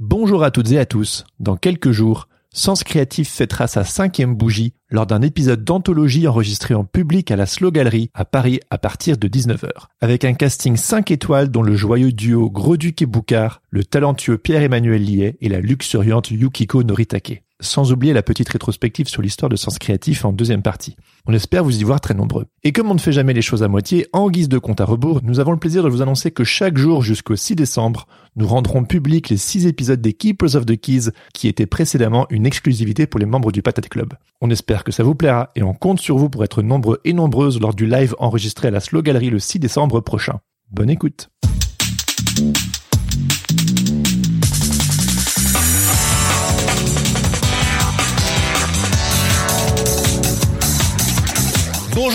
Bonjour à toutes et à tous. Dans quelques jours, Sens Créatif fêtera sa cinquième bougie lors d'un épisode d'anthologie enregistré en public à la Slow Gallery à Paris à partir de 19h. Avec un casting 5 étoiles dont le joyeux duo Gros-Duc et Boucard, le talentueux Pierre-Emmanuel Liet et la luxuriante Yukiko Noritake sans oublier la petite rétrospective sur l'histoire de Sens Créatif en deuxième partie. On espère vous y voir très nombreux. Et comme on ne fait jamais les choses à moitié, en guise de compte à rebours, nous avons le plaisir de vous annoncer que chaque jour jusqu'au 6 décembre, nous rendrons public les 6 épisodes des Keepers of the Keys qui étaient précédemment une exclusivité pour les membres du Patate Club. On espère que ça vous plaira et on compte sur vous pour être nombreux et nombreuses lors du live enregistré à la Slow Gallery le 6 décembre prochain. Bonne écoute. Oh.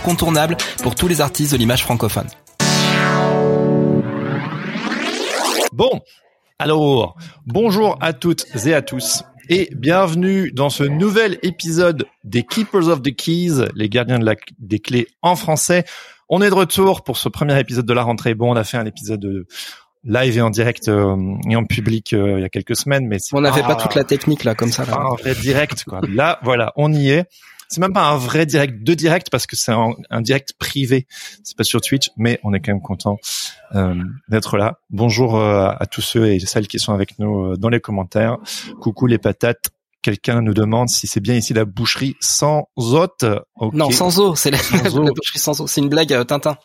incontournable pour tous les artistes de l'image francophone. Bon, alors, bonjour à toutes et à tous et bienvenue dans ce nouvel épisode des Keepers of the Keys, les gardiens de la, des clés en français. On est de retour pour ce premier épisode de la rentrée. Bon, on a fait un épisode de live et en direct euh, et en public euh, il y a quelques semaines, mais on n'avait pas toute la technique là comme ça. Là. Un vrai direct quoi. Là, voilà, on y est c'est même pas un vrai direct de direct parce que c'est un, direct privé. C'est pas sur Twitch, mais on est quand même content euh, d'être là. Bonjour euh, à tous ceux et celles qui sont avec nous euh, dans les commentaires. Coucou les patates. Quelqu'un nous demande si c'est bien ici la boucherie sans hôte. Non, sans eau, c'est la, boucherie sans eau. C'est une blague à Tintin.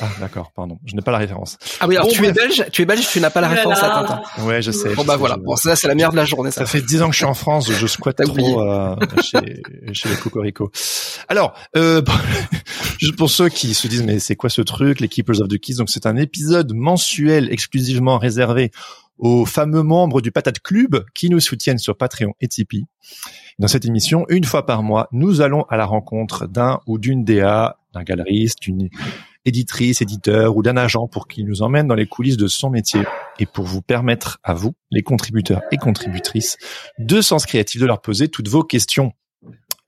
Ah d'accord, pardon, je n'ai pas la référence. Ah oui, alors tu es belge, tu es belge, tu n'as pas la référence à Tintin. Ouais, je sais. Bon bah voilà, bon ça c'est la meilleure de la journée. Ça, ça fait dix ans que je suis en France, je squatte trop euh, chez, chez les Cocorico. Alors, euh, juste pour ceux qui se disent mais c'est quoi ce truc, les Keepers of the Keys? Donc c'est un épisode mensuel exclusivement réservé aux fameux membres du Patate Club qui nous soutiennent sur Patreon et Tipeee. Dans cette émission, une fois par mois, nous allons à la rencontre d'un ou d'une DA, d'un galeriste, d'une éditrice, éditeur ou d'un agent pour qu'il nous emmène dans les coulisses de son métier et pour vous permettre à vous, les contributeurs et contributrices, de sens créatif de leur poser toutes vos questions.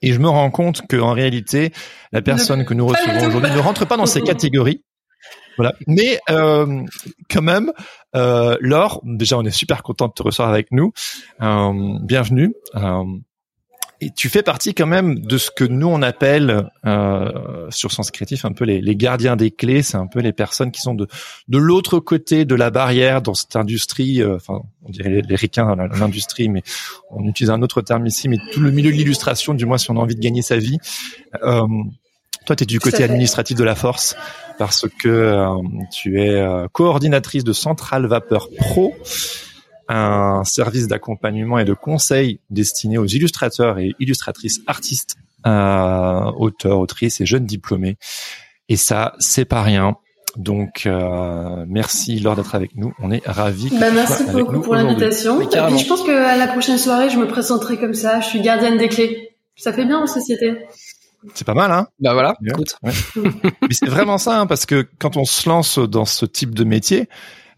Et je me rends compte qu'en réalité, la personne que nous recevons aujourd'hui ne rentre pas dans ces catégories. Voilà. Mais euh, quand même, euh, Laure, déjà on est super content de te recevoir avec nous. Euh, bienvenue. Euh, et tu fais partie quand même de ce que nous on appelle euh, sur Sens Créatif un peu les, gardiens des clés. C'est un peu les personnes qui sont de de l'autre côté de la barrière dans cette industrie. Euh, enfin, on dirait les, les dans l'industrie, mais on utilise un autre terme ici. Mais tout le milieu de l'illustration, du moins si on a envie de gagner sa vie. Euh, toi, tu es du côté administratif de la force parce que euh, tu es euh, coordinatrice de Centrale Vapeur Pro, un service d'accompagnement et de conseil destiné aux illustrateurs et illustratrices artistes, euh, auteurs, autrices et jeunes diplômés. Et ça, c'est pas rien. Donc, euh, merci Laure d'être avec nous. On est ravis. Bah, merci beaucoup pour l'invitation. Et puis, je pense qu'à la prochaine soirée, je me présenterai comme ça. Je suis gardienne des clés. Ça fait bien en société. C'est pas mal, hein? Bah voilà. Écoute. Mais c'est vraiment ça, hein, parce que quand on se lance dans ce type de métier,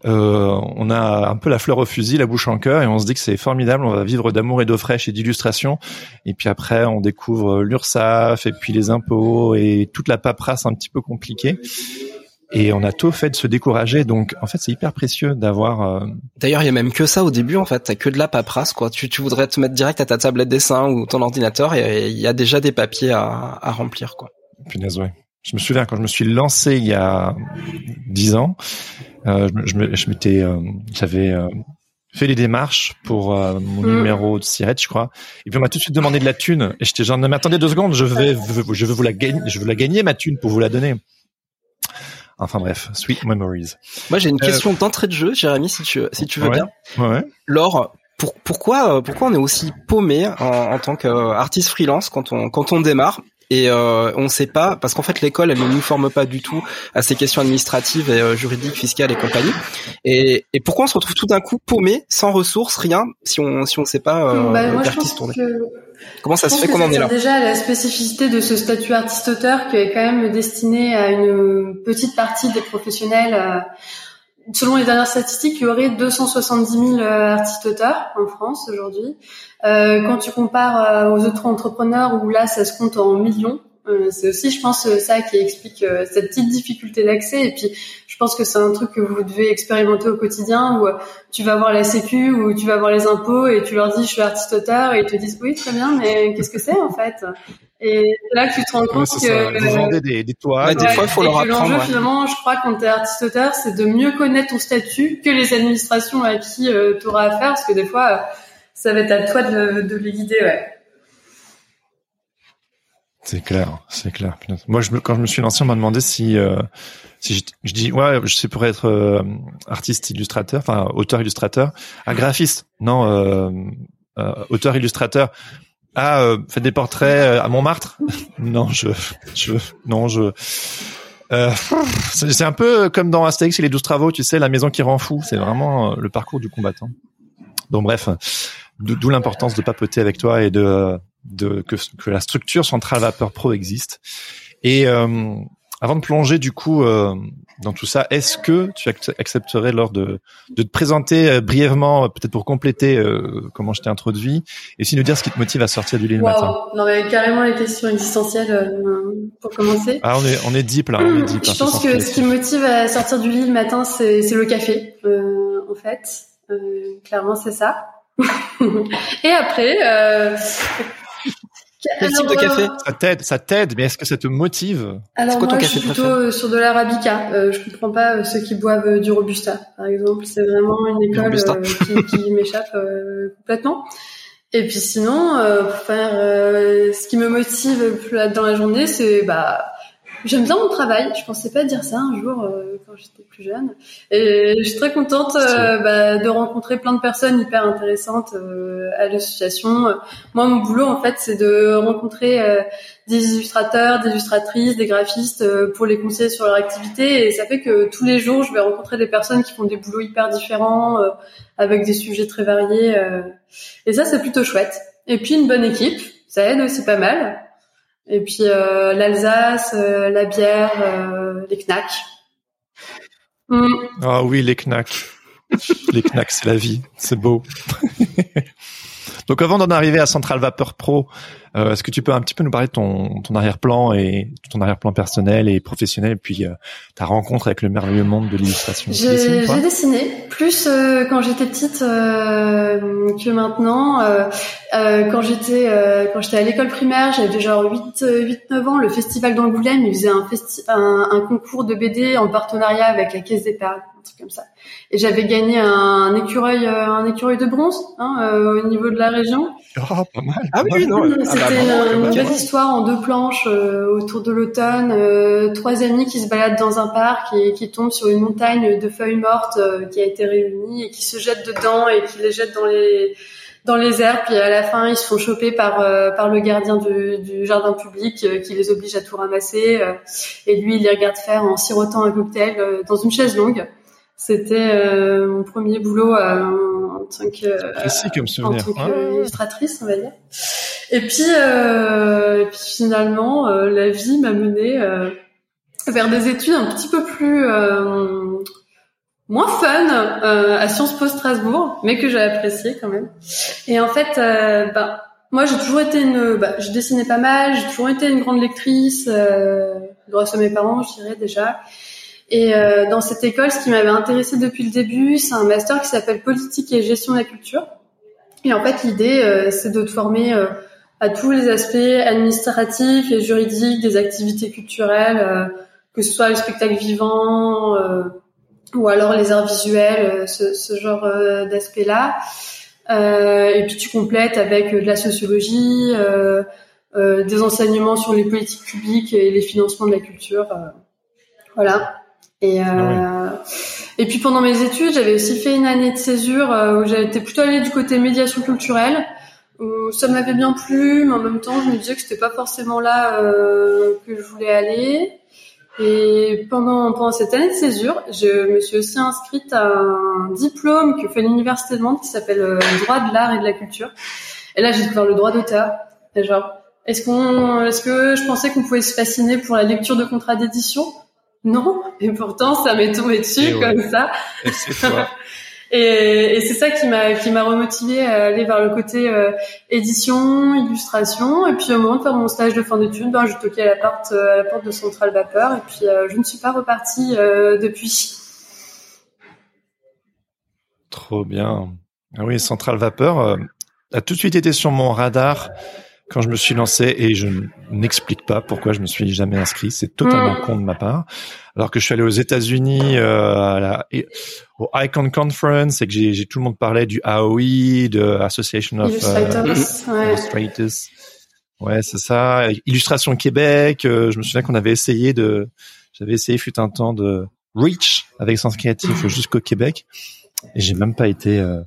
euh, on a un peu la fleur au fusil, la bouche en cœur, et on se dit que c'est formidable. On va vivre d'amour et d'eau fraîche et d'illustration. Et puis après, on découvre l'URSSAF et puis les impôts et toute la paperasse un petit peu compliquée et on a tôt fait de se décourager. Donc, en fait, c'est hyper précieux d'avoir. Euh... D'ailleurs, il y a même que ça au début. En fait, t'as que de la paperasse, quoi. Tu, tu voudrais te mettre direct à ta tablette dessin ou ton ordinateur, et il y a déjà des papiers à, à remplir, quoi. Punaise, ouais. Je me souviens quand je me suis lancé il y a dix ans. je, m'étais, j'avais fait les démarches pour mon mm. numéro de sirette, je crois. Et puis on m'a tout de suite demandé de la thune. Et j'étais genre, mais attendez deux secondes, je vais, je veux vous la gagner, je veux la gagner ma thune pour vous la donner. Enfin bref, Sweet Memories. Moi j'ai une question d'entrée de jeu, Jérémy, si tu si tu veux bien. Ouais. Laure, pour, pourquoi pourquoi on est aussi paumé en, en tant qu'artiste freelance quand on quand on démarre? Et euh, on ne sait pas parce qu'en fait l'école elle ne nous forme pas du tout à ces questions administratives et euh, juridiques, fiscales et compagnie. Et, et pourquoi on se retrouve tout d'un coup paumé, sans ressources, rien, si on si on sait pas euh, bah, moi, vers qui se tourner. Comment ça se fait qu'on en est là Déjà la spécificité de ce statut artiste-auteur qui est quand même destiné à une petite partie des professionnels. Euh, selon les dernières statistiques, il y aurait 270 000 artistes-auteurs en France aujourd'hui. Euh, quand tu compares euh, aux autres entrepreneurs où là, ça se compte en millions, euh, c'est aussi, je pense, ça qui explique cette petite difficulté d'accès. Et puis, je pense que c'est un truc que vous devez expérimenter au quotidien, où tu vas voir la Sécu, ou tu vas voir les impôts, et tu leur dis, je suis artiste-auteur, et ils te disent, oui, très bien, mais qu'est-ce que c'est en fait? Et là que tu te rends compte que vous vendez des, des toits. des fois, il faut leur apprendre. L'enjeu, finalement, je crois, quand tu es artiste-auteur, c'est de mieux connaître ton statut que les administrations à qui tu auras affaire, parce que des fois ça va être à toi de, de les guider, ouais. C'est clair, c'est clair. Moi, je quand je me suis lancé, on m'a demandé si, euh, si je, dis, ouais, je sais pour être euh, artiste illustrateur, enfin auteur illustrateur, un graphiste, non, euh, euh auteur illustrateur. Ah, euh, faites des portraits à Montmartre Non, je, je, non, je. c'est un peu comme dans Astérix et les douze travaux, tu sais, la maison qui rend fou. C'est vraiment le parcours du combattant. Donc bref, D'où l'importance de papoter avec toi et de, de que, que la structure Centrale Vapeur Pro existe. Et euh, avant de plonger du coup euh, dans tout ça, est-ce que tu accepterais lors de, de te présenter euh, brièvement, peut-être pour compléter comment je t'ai introduit, et aussi nous dire ce qui te motive à sortir du lit le matin? Non mais carrément les questions existentielles pour commencer. Ah on est on est deep là. On est deep, je pense que ce qui me motive à sortir du lit le matin, c'est le café en fait. clairement c'est ça. et après, euh... Quel type de café Ça t'aide, ça t'aide, mais est-ce que ça te motive Alors moi, je suis plutôt euh, sur de l'arabica. Euh, je comprends pas euh, ceux qui boivent euh, du robusta, par exemple. C'est vraiment une école qui, qui m'échappe complètement. Et puis sinon, pour faire ce qui me motive plus dans la journée, c'est bah J'aime bien mon travail. Je pensais pas dire ça un jour euh, quand j'étais plus jeune. Et je suis très contente euh, bah, de rencontrer plein de personnes hyper intéressantes euh, à l'association. Moi, mon boulot, en fait, c'est de rencontrer des illustrateurs, des illustratrices, des graphistes pour les conseiller sur leur activité. Et ça fait que tous les jours, je vais rencontrer des personnes qui font des boulots hyper différents, avec des sujets très variés. et ça, c'est plutôt chouette. Et puis une bonne équipe, ça aide aussi pas mal. Et puis euh, l'Alsace, euh, la bière, euh, les knacks. Mm. Ah oui, les knacks. les knacks, c'est la vie. C'est beau. Donc avant d'en arriver à Central Vapeur Pro, euh, est-ce que tu peux un petit peu nous parler de ton, ton arrière-plan et ton arrière-plan personnel et professionnel, et puis euh, ta rencontre avec le merveilleux monde de l'illustration? J'ai dessiné plus euh, quand j'étais petite que maintenant. quand j'étais quand j'étais à l'école primaire, j'avais genre 8 8 9 ans, le festival d'Angoulême, il faisait un, un, un concours de BD en partenariat avec la Caisse d'épargne truc comme ça. Et j'avais gagné un écureuil, euh, un écureuil de bronze hein, euh, au niveau de la région. Oh, pas mal. Ah oui, non. Ah bah, une, belle histoire en deux planches euh, autour de l'automne. trois amis qui se baladent dans un parc et qui tombent sur une montagne de feuilles mortes qui a été réunie et qui se jettent dedans et qui les jettent dans les dans les airs, puis à la fin ils se font choper par par le gardien du, du jardin public qui les oblige à tout ramasser. et lui il les regarde faire en sirotant un cocktail dans une chaise longue. C'était euh, mon premier boulot euh, en tant que, en tant qu'illustratrice, on va dire. Et puis, euh, et puis finalement, la vie m'a menée vers des études un petit peu plus moins fun à Sciences Po Strasbourg, mais que j'ai apprécié quand même. Et en fait, bah, moi j'ai toujours été une, bah, je dessinais pas mal, j'ai toujours été une grande lectrice, grâce à mes parents, je dirais déjà. Et euh, dans cette école, ce qui m'avait intéressé depuis le début, c'est un master qui s'appelle politique et gestion de la culture. Et en fait, l'idée, euh, c'est de te former euh, à tous les aspects administratifs et juridiques des activités culturelles, que ce soit le spectacle vivant, ou alors les arts visuels, ce, ce genre d'aspect-là. et puis tu complètes avec de la sociologie, des enseignements sur les politiques publiques et les financements de la culture. voilà. Et, ah et puis pendant mes études, j'avais aussi fait une année de césure où j'étais été plutôt allée du côté médiation culturelle ça m'avait bien plu, mais en même temps, je me disais que c'était pas forcément là euh, que je voulais aller. Et pendant pendant cette année de césure, je me suis aussi inscrite à un diplôme que fait l'université de Nantes qui s'appelle euh, droit de l'art et de la culture. Et là, j'ai découvert le droit d'auteur. Et genre, est-ce qu'on, est-ce que je pensais qu'on pouvait se fasciner pour la lecture de contrats d'édition? Non. Et pourtant, ça m'est tombé dessus comme ça. Et, et c'est ça qui m'a qui m'a remotivé à aller vers le côté euh, édition, illustration. Et puis au moment de faire mon stage de fin d'études, ben, j'ai toqué à la porte euh, à la porte de Centrale Vapeur. Et puis euh, je ne suis pas repartie depuis. Trop bien. Ah oui, Centrale Vapeur a tout de suite été sur mon radar quand je me suis lancé et je n'explique pas pourquoi je me suis jamais inscrit. C'est totalement mm. con de ma part. Alors que je suis allé aux États-Unis euh, à la, au Icon Conference et que j'ai tout le monde parlait du AOI, de Association of Illustrators. Euh, Illustrators. Ouais, c'est ça. Illustration Québec. Euh, je me souviens qu'on avait essayé de, j'avais essayé fut un temps de Reach avec Sens Créatif jusqu'au Québec. Et j'ai même pas été euh,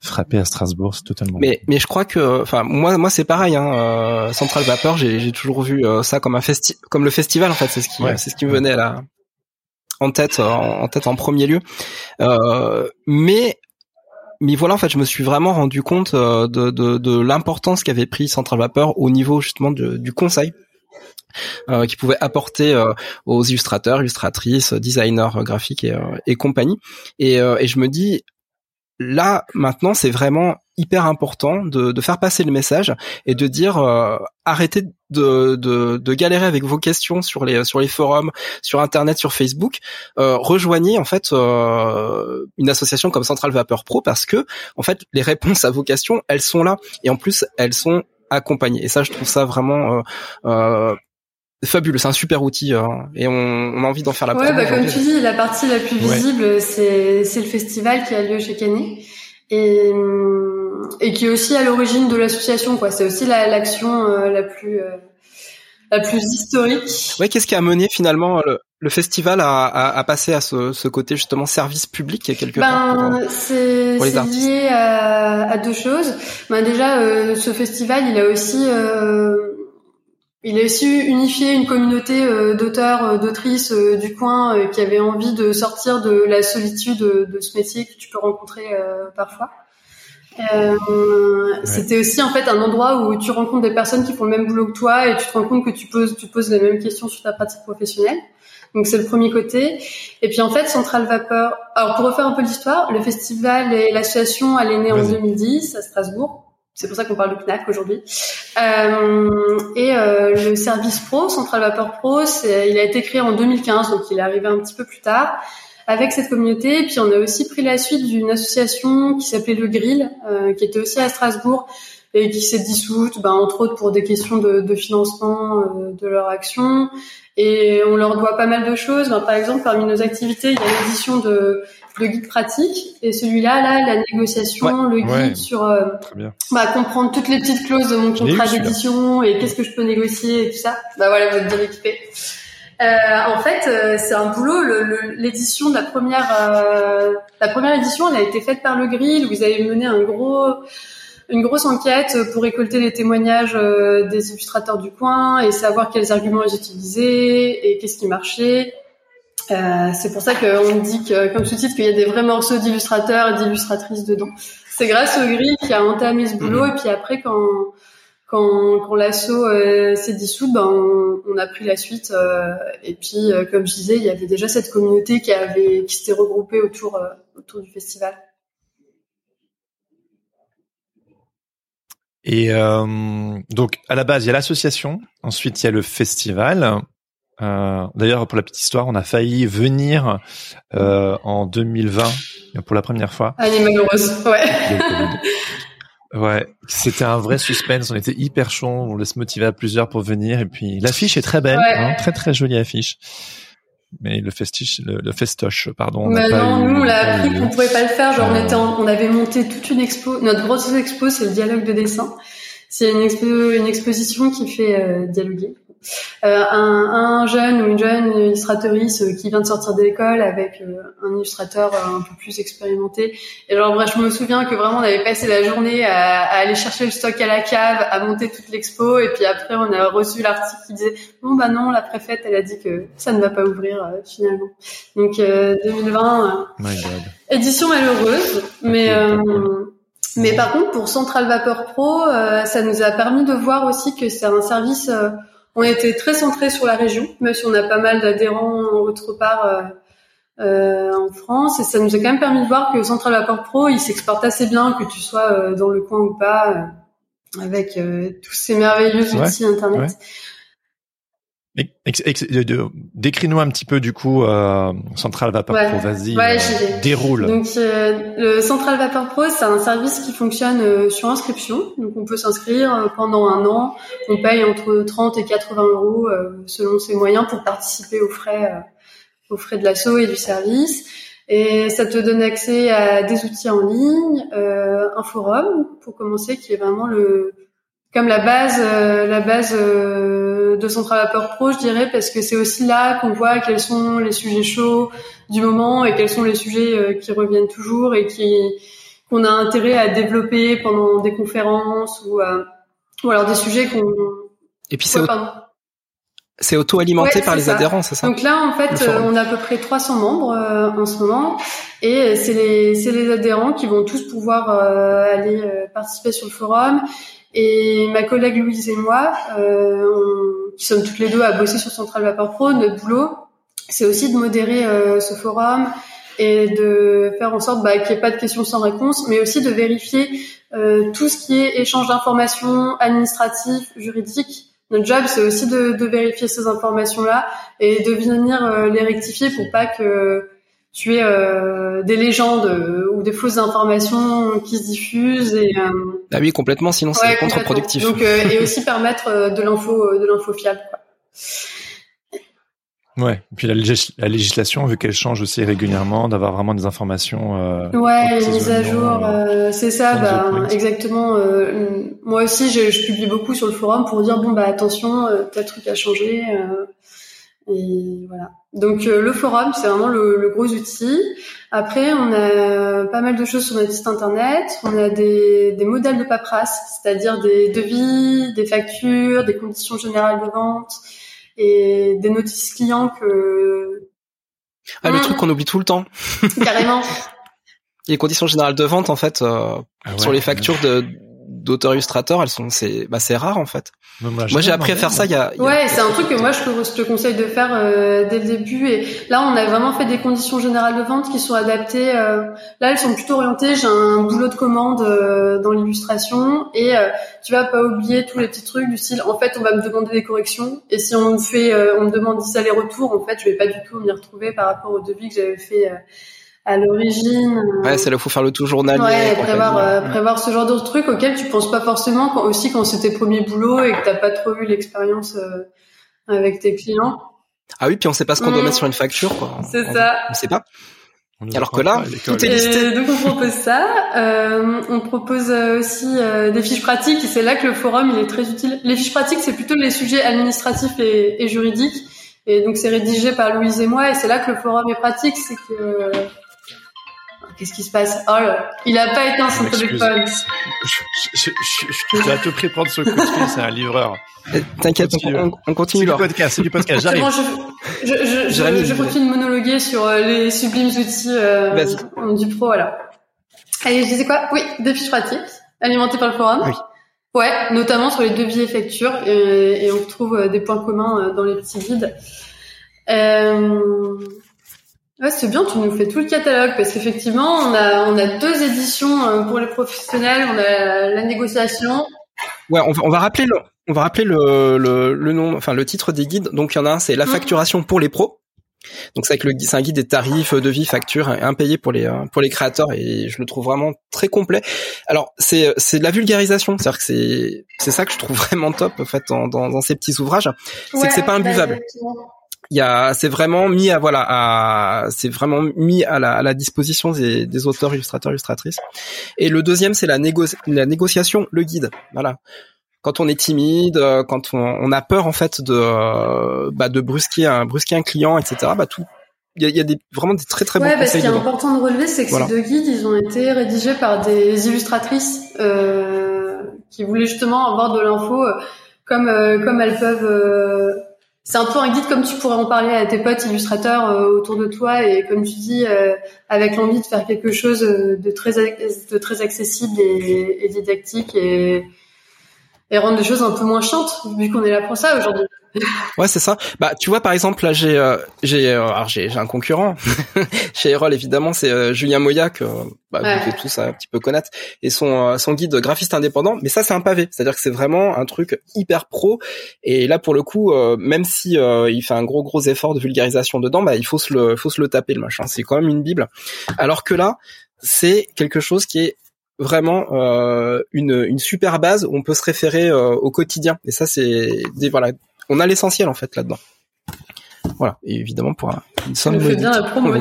frappé à Strasbourg, c'est totalement. Mais mais je crois que, enfin moi moi c'est pareil. Hein, euh, Central Vapeur, j'ai j'ai toujours vu euh, ça comme un festi comme le festival en fait. C'est ce qui c'est ce qui me venait là en tête en, tête en premier lieu. mais mais voilà, en fait, je me suis vraiment rendu compte de, de, de l'importance qu'avait pris Central Vapeur au niveau justement du conseil euh, qui pouvait apporter euh, aux illustrateurs, illustratrices, designers graphiques et, euh, et compagnie. Et, et je me dis, là maintenant c'est vraiment hyper important de, de, faire passer le message et de dire arrêtez de, de, de, galérer avec vos questions sur les sur les forums, sur internet, sur Facebook. rejoignez en fait une association comme Central Vapeur Pro parce que en fait les réponses à vos questions elles sont là et en plus elles sont accompagnées. Et ça je trouve ça vraiment fabuleux, c'est un super outil hein, et on, on, a envie d'en faire la ouais, bah, comme tu dis, la partie la plus visible, c'est c'est le festival qui a lieu chaque année et et qui est aussi à l'origine de l'association quoi. C'est aussi l'action euh, la plus euh, la plus historique. Ouais, qu'est-ce qui a mené finalement le, le festival à, à, à, passer à ce, ce, côté justement service public quelque ben, part C'est lié à, à, deux choses. Ben, déjà, euh, ce festival, il a aussi euh, il a aussi unifié une communauté euh, d'auteurs, euh, d'autrices euh, du coin qui avaient envie de sortir de la solitude de ce métier que tu peux rencontrer parfois. C'était aussi en fait un endroit où tu rencontres des personnes qui font le même boulot que toi et tu te rends compte que tu poses, tu poses les mêmes questions sur ta pratique professionnelle. Donc c'est le premier côté. Et puis en fait, Central Vapeur. Alors pour refaire un peu l'histoire, le festival et l'association, elle est née en 2010 à Strasbourg. C'est pour ça qu'on parle de CNAC aujourd'hui. Euh, et euh, le service pro, Central Vapeur Pro, il a été créé en 2015, donc il est arrivé un petit peu plus tard avec cette communauté. Et puis on a aussi pris la suite d'une association qui s'appelait Le Grill, euh, qui était aussi à Strasbourg et qui s'est dissoute, ben, entre autres pour des questions de, de financement euh, de leur action. Et on leur doit pas mal de choses. Ben, par exemple, parmi nos activités, il y a l'édition de le guide pratique et celui-là, là, la négociation, le guide sur euh, bah, comprendre toutes les petites clauses de mon contrat d'édition et qu'est-ce que je peux négocier et tout ça. Bah voilà, vous êtes bien équipé. Euh, en fait, euh, c'est un boulot. L'édition de la première, euh, la première édition, elle a été faite par le Grill. Vous avez mené un gros, une grosse enquête pour récolter les témoignages des illustrateurs du coin et savoir quels arguments ils utilisaient et qu'est-ce qui marchait. Euh, c'est pour ça qu'on dit que, comme sous-titre, qu'il y a des vrais morceaux d'illustrateurs et d'illustratrices dedans. C'est grâce au gris qui a entamé ce boulot, mhm. et puis après, quand quand, quand l'assaut euh, s'est dissout, ben on, a pris la suite. Euh, et puis, comme je disais, il y avait déjà cette communauté qui avait qui s'était regroupée autour autour du festival. Et donc à la base, il y a l'association, ensuite il y a le festival, euh, D'ailleurs, pour la petite histoire, on a failli venir euh, en 2020 pour la première fois. Elle est malheureuse, ouais. Ouais, c'était un vrai suspense. On était hyper chaud. On laisse motiver à plusieurs pour venir. Et puis l'affiche est très belle, hein, très très jolie affiche. Mais le festiche, le, festoche, pardon. Bah non, nous on l'a appris qu'on pouvait pas le faire. Genre on était, on avait monté toute une expo. Notre grosse expo, c'est le dialogue de dessin. C'est une, expo, une exposition qui fait euh, dialoguer euh, un, un, jeune ou une jeune illustratrice euh, qui vient de sortir de l'école avec euh, un illustrateur un peu plus expérimenté. Et genre bref, je me souviens que vraiment on avait passé la journée à, à aller chercher le stock à la cave, à monter toute l'expo, et puis après on a reçu l'article qui disait bon bah non, la préfète elle a dit que ça ne va pas ouvrir finalement. Donc 2020, édition malheureuse, mais mais par contre, pour Central Vapor Pro, ça nous a permis de voir aussi que c'est un service on était très centré sur la région, même si on a pas mal d'adhérents autre part euh, euh, en France. Et ça nous a quand même permis de voir que Central Vapor Pro, il s'exporte assez bien, que tu sois euh, dans le coin ou pas, avec tous ces merveilleux outils Internet. Décris-nous un petit peu du coup euh, Central Vapor Pro, vas-y, euh, déroule. Donc euh, le Central Vapor Pro, c'est un service qui fonctionne euh, sur inscription. Donc on peut s'inscrire pendant un an. On paye entre 30 et 80 euros selon ses moyens pour participer aux frais, aux frais de l'assaut et du service. Et ça te donne accès à des outils en ligne, un forum pour commencer, qui est vraiment le comme la base, euh, la base euh, de Central Vapeur Pro, je dirais, parce que c'est aussi là qu'on voit quels sont les sujets chauds du moment et quels sont les sujets euh, qui reviennent toujours et qui qu'on a intérêt à développer pendant des conférences ou, ou alors des sujets qu'on. Et puis c'est c'est auto-alimenté par les adhérents, c'est ça Donc là, en fait, on a à peu près 300 membres en ce moment, et c'est les, c'est les adhérents qui vont tous pouvoir aller participer sur le forum. Et ma collègue Louise et moi, euh, on, qui sommes toutes les deux à bosser sur Central Vapor Pro, notre boulot, c'est aussi de modérer euh, ce forum et de faire en sorte bah, qu'il n'y ait pas de questions sans réponse, mais aussi de vérifier euh, tout ce qui est échange d'informations administratifs, juridiques. Notre job, c'est aussi de, de, vérifier ces informations-là et de venir euh, les rectifier pour pas que tu es euh, des légendes euh, ou des fausses informations qui se diffusent et euh, ah oui complètement sinon c'est contre-productif donc et aussi permettre de l'info de l'info fiable quoi. Ouais, et puis la, législation, vu qu'elle change aussi régulièrement, d'avoir vraiment des informations. Euh, ouais, les mises à jour, c'est ça, bah, exactement. moi aussi, je, je, publie beaucoup sur le forum pour dire bon bah attention, tel truc a changé. Et voilà. Donc euh, le forum, c'est vraiment le, le, gros outil. Après, on a pas mal de choses sur notre site internet. On a des, des modèles de paperasse, c'est-à-dire des devis, des factures, des conditions générales de vente et des notices clients que. Ah, le mmh. truc qu'on oublie tout le temps. Carrément. les conditions générales de vente, en fait, euh, ah sur les factures de d'auteurs illustrateurs, elles sont c'est bah c'est rare en fait. Moi, j'ai appris à faire ça il y a. ouais, c'est un truc que moi je te, conseille de faire euh, dès le début. Et là, on a vraiment fait des conditions générales de vente qui sont adaptées. Euh, là, elles sont plutôt orientées. J'ai un boulot de commande euh, dans l'illustration et tu vas pas oublier tous les petits trucs du style. En fait, on va me demander des corrections et si on me fait, on me demande 10 allers-retours, en fait, je vais pas du tout m'y retrouver par rapport au devis que j'avais fait à l'origine. Ouais, c'est là faut faire le tout journalier. Ouais, prévoir, euh, prévoir ce genre de trucs auxquels tu penses pas forcément quand, aussi quand c'est tes premiers boulots et que t'as pas trop eu l'expérience euh, avec tes clients. Ah oui, puis on sait pas ce qu'on doit mmh. mettre sur une facture, quoi. C'est ça. On sait pas. Alors que là, tout est listé. donc on propose ça. Euh, on propose aussi euh, des fiches pratiques et c'est là que le forum il est très utile. Les fiches pratiques c'est plutôt les sujets administratifs et, et juridiques et donc c'est rédigé par Louise et moi et c'est là que le forum est pratique, c'est que Qu'est-ce qui se passe? Oh, il a pas éteint son téléphone. Je, je, à tout prix prendre ce coup de fil, c'est un livreur. Eh, t'inquiète, on, continue. C'est du podcast, c'est du podcast. J'arrive. je, je, je, je, continue de monologuer sur euh, les sublimes outils euh, du pro, voilà. Allez, je disais quoi? Oui, des fiches pratiques alimentées par le forum. Oui. Ouais, notamment sur les devis et factures, et, et on retrouve euh, des points communs dans les petits guides. Euh, Ouais, c'est bien, tu nous fais tout le catalogue parce qu'effectivement, on a on a deux éditions euh, pour les professionnels, on a la négociation. Ouais, on va, on va rappeler le on va rappeler le, le, le nom, enfin le titre des guides. Donc il y en a un, c'est la mmh. facturation pour les pros. Donc c'est le c'est un guide des tarifs, de vie, factures impayés pour les euh, pour les créateurs et je le trouve vraiment très complet. Alors c'est c'est de la vulgarisation, c'est-à-dire que c'est c'est ça que je trouve vraiment top en fait dans dans, ces petits ouvrages, c'est que c'est pas imbuvable. Bah, il y a, c'est vraiment mis à voilà, à, c'est vraiment mis à la, à la disposition des, des, auteurs, illustrateurs, illustratrices. Et le deuxième, c'est la, la négociation, le guide. Voilà. Quand on est timide, euh, quand on, on a peur en fait de, euh, bah, de brusquer un, brusquer un client, etc. Bah tout, il y a, y a, des, vraiment des très très bons ouais, conseils. Ce qui est important de relever, c'est que ces deux guides, ils ont été rédigés par des illustratrices euh, qui voulaient justement avoir de l'info euh, comme comme elles peuvent c'est un peu un guide comme tu pourrais en parler à tes potes illustrateurs euh, autour de toi et comme tu dis euh, avec l'envie de faire quelque chose euh, de très de très accessible et, didactique et, et rendre les choses un peu moins chiantes vu qu'on est là pour ça aujourd'hui. Ouais, c'est ça. Bah, tu vois, par exemple, là, j'ai, euh, j'ai, euh, alors j'ai, j'ai un concurrent chez Erol, évidemment, c'est euh, Julien Moya que bah, ouais. vous devez tous un petit peu connaître, et son son guide graphiste indépendant. Mais ça, c'est un pavé, c'est-à-dire que c'est vraiment un truc hyper pro. Et là, pour le coup, même si il fait un gros gros effort de vulgarisation dedans, bah, il faut se le, faut se le taper le machin. C'est quand même une bible. Alors que là, c'est quelque chose qui est vraiment euh, une, une super base où on peut se référer euh, au quotidien. Et ça, c'est des voilà on a l'essentiel en fait là-dedans. Voilà, et évidemment pour une somme modique, bien la promo,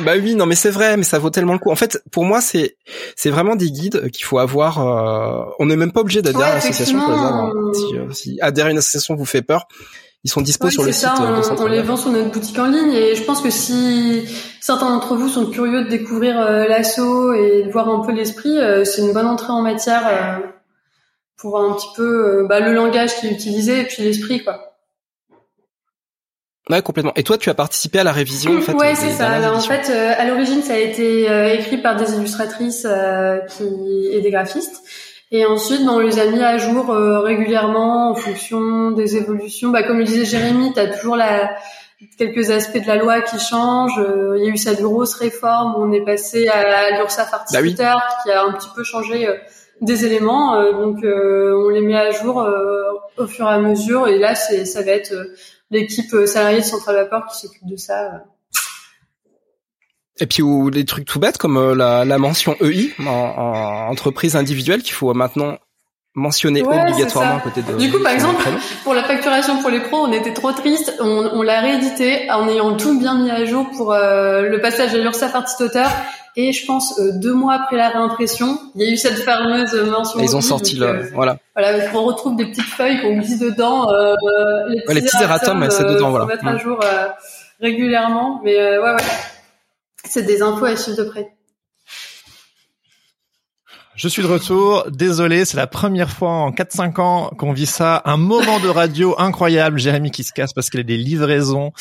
Bah oui, non mais c'est vrai, mais ça vaut tellement le coup. En fait, pour moi, c'est c'est vraiment des guides qu'il faut avoir. Euh... On n'est même pas obligé d'adhérer ouais, à l'association pour les avoir. Si, euh, si, adhérer à une association vous fait peur, ils sont dispo ouais, sur le ça, site. On, on les vend sur notre boutique en ligne et je pense que si certains d'entre vous sont curieux de découvrir euh, l'assaut et de voir un peu l'esprit, euh, c'est une bonne entrée en matière euh, pour voir un petit peu bah, le langage qui est utilisé et puis l'esprit quoi. Ouais, complètement. Et toi, tu as participé à la révision, en fait. Ouais, c'est ça. Alors, en fait, euh, à l'origine, ça a été euh, écrit par des illustratrices euh, qui et des graphistes. Et ensuite, ben, on les a mis à jour régulièrement en fonction des évolutions. Bah, comme le disait Jérémy, tu as toujours la, quelques aspects de la loi qui changent. Il y a eu cette grosse réforme où on est passé à l'URSSAF Articulteur bah oui. qui a un petit peu changé des éléments. donc, on les met à jour au fur et à mesure. Et là, c'est ça va être l'équipe salariée de Centrale Vapeur qui s'occupe de ça. Et puis ou des trucs tout bêtes comme la, la mention EI en, en entreprise individuelle qu'il faut maintenant mentionner ouais, obligatoirement à côté de. Du coup, par exemple, pour la facturation pour les pros, on était trop triste. On, on l'a réédité en ayant tout bien mis à jour pour euh, le passage à l'URSSAF artiste auteur. Et je pense euh, deux mois après la réimpression, il y a eu cette fameuse mention. Et ils ont sorti donc, le, euh, voilà. Voilà, on retrouve des petites feuilles qu'on glisse dedans. Euh, les petits, ouais, les petits erratums, c'est dedans, voilà. Mettre à jour euh, régulièrement, mais euh, ouais, ouais, c'est des infos à suivre de près. Je suis de retour. Désolé, c'est la première fois en 4-5 ans qu'on vit ça. Un moment de radio incroyable. Jérémy qui se casse parce qu'il a des livraisons.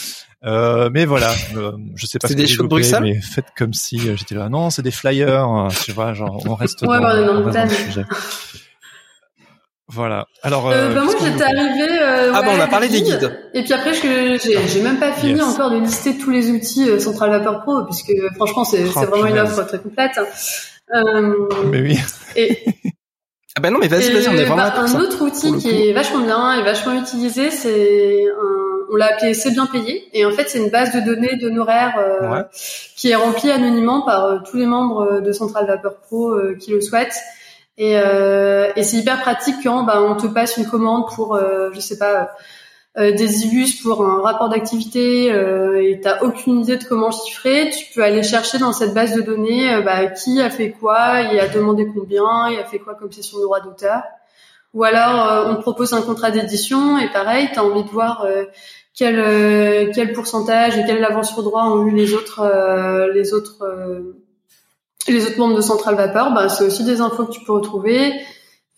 Euh, mais voilà, euh, je sais pas. C'est des choses de Bruxelles. Mais faites comme si euh, j'étais là. Non, c'est des flyers. tu vois, genre on reste ouais, dans, bah, on reste dans le sujet. Voilà. Alors. Euh, bah moi j'étais arrivée. Euh, ah ouais, bah on a parlé des guides. Et puis après je j'ai j'ai même pas fini Yes. encore de lister tous les outils euh, Central Vapor Pro puisque franchement c'est Oh, c'est vraiment une offre très complète. Euh, Mais oui. et Ah bah non mais vas-y vas-y on est vraiment bah, là pour un ça. autre outil qui est vachement bien et vachement utilisé, c'est un, on l'a appelé C'est bien payé. Et en fait, c'est une base de données d'honoraires euh, Ouais. qui est remplie anonymement par euh, tous les membres de Central Vapor Pro euh, qui le souhaitent. Et, euh, et c'est hyper pratique quand bah, on te passe une commande pour, euh, je sais pas, euh, des illus pour un rapport d'activité euh, et t'as aucune idée de comment chiffrer, tu peux aller chercher dans cette base de données euh, bah, qui a fait quoi, il a demandé combien, il a fait quoi comme session de droit d'auteur. Ou alors euh, on te propose un contrat d'édition et pareil, t'as envie de voir euh, quel quel pourcentage et quelle avance sur droit ont eu les autres les autres les autres membres de Central Vapeur. Bah, c'est aussi des infos que tu peux retrouver.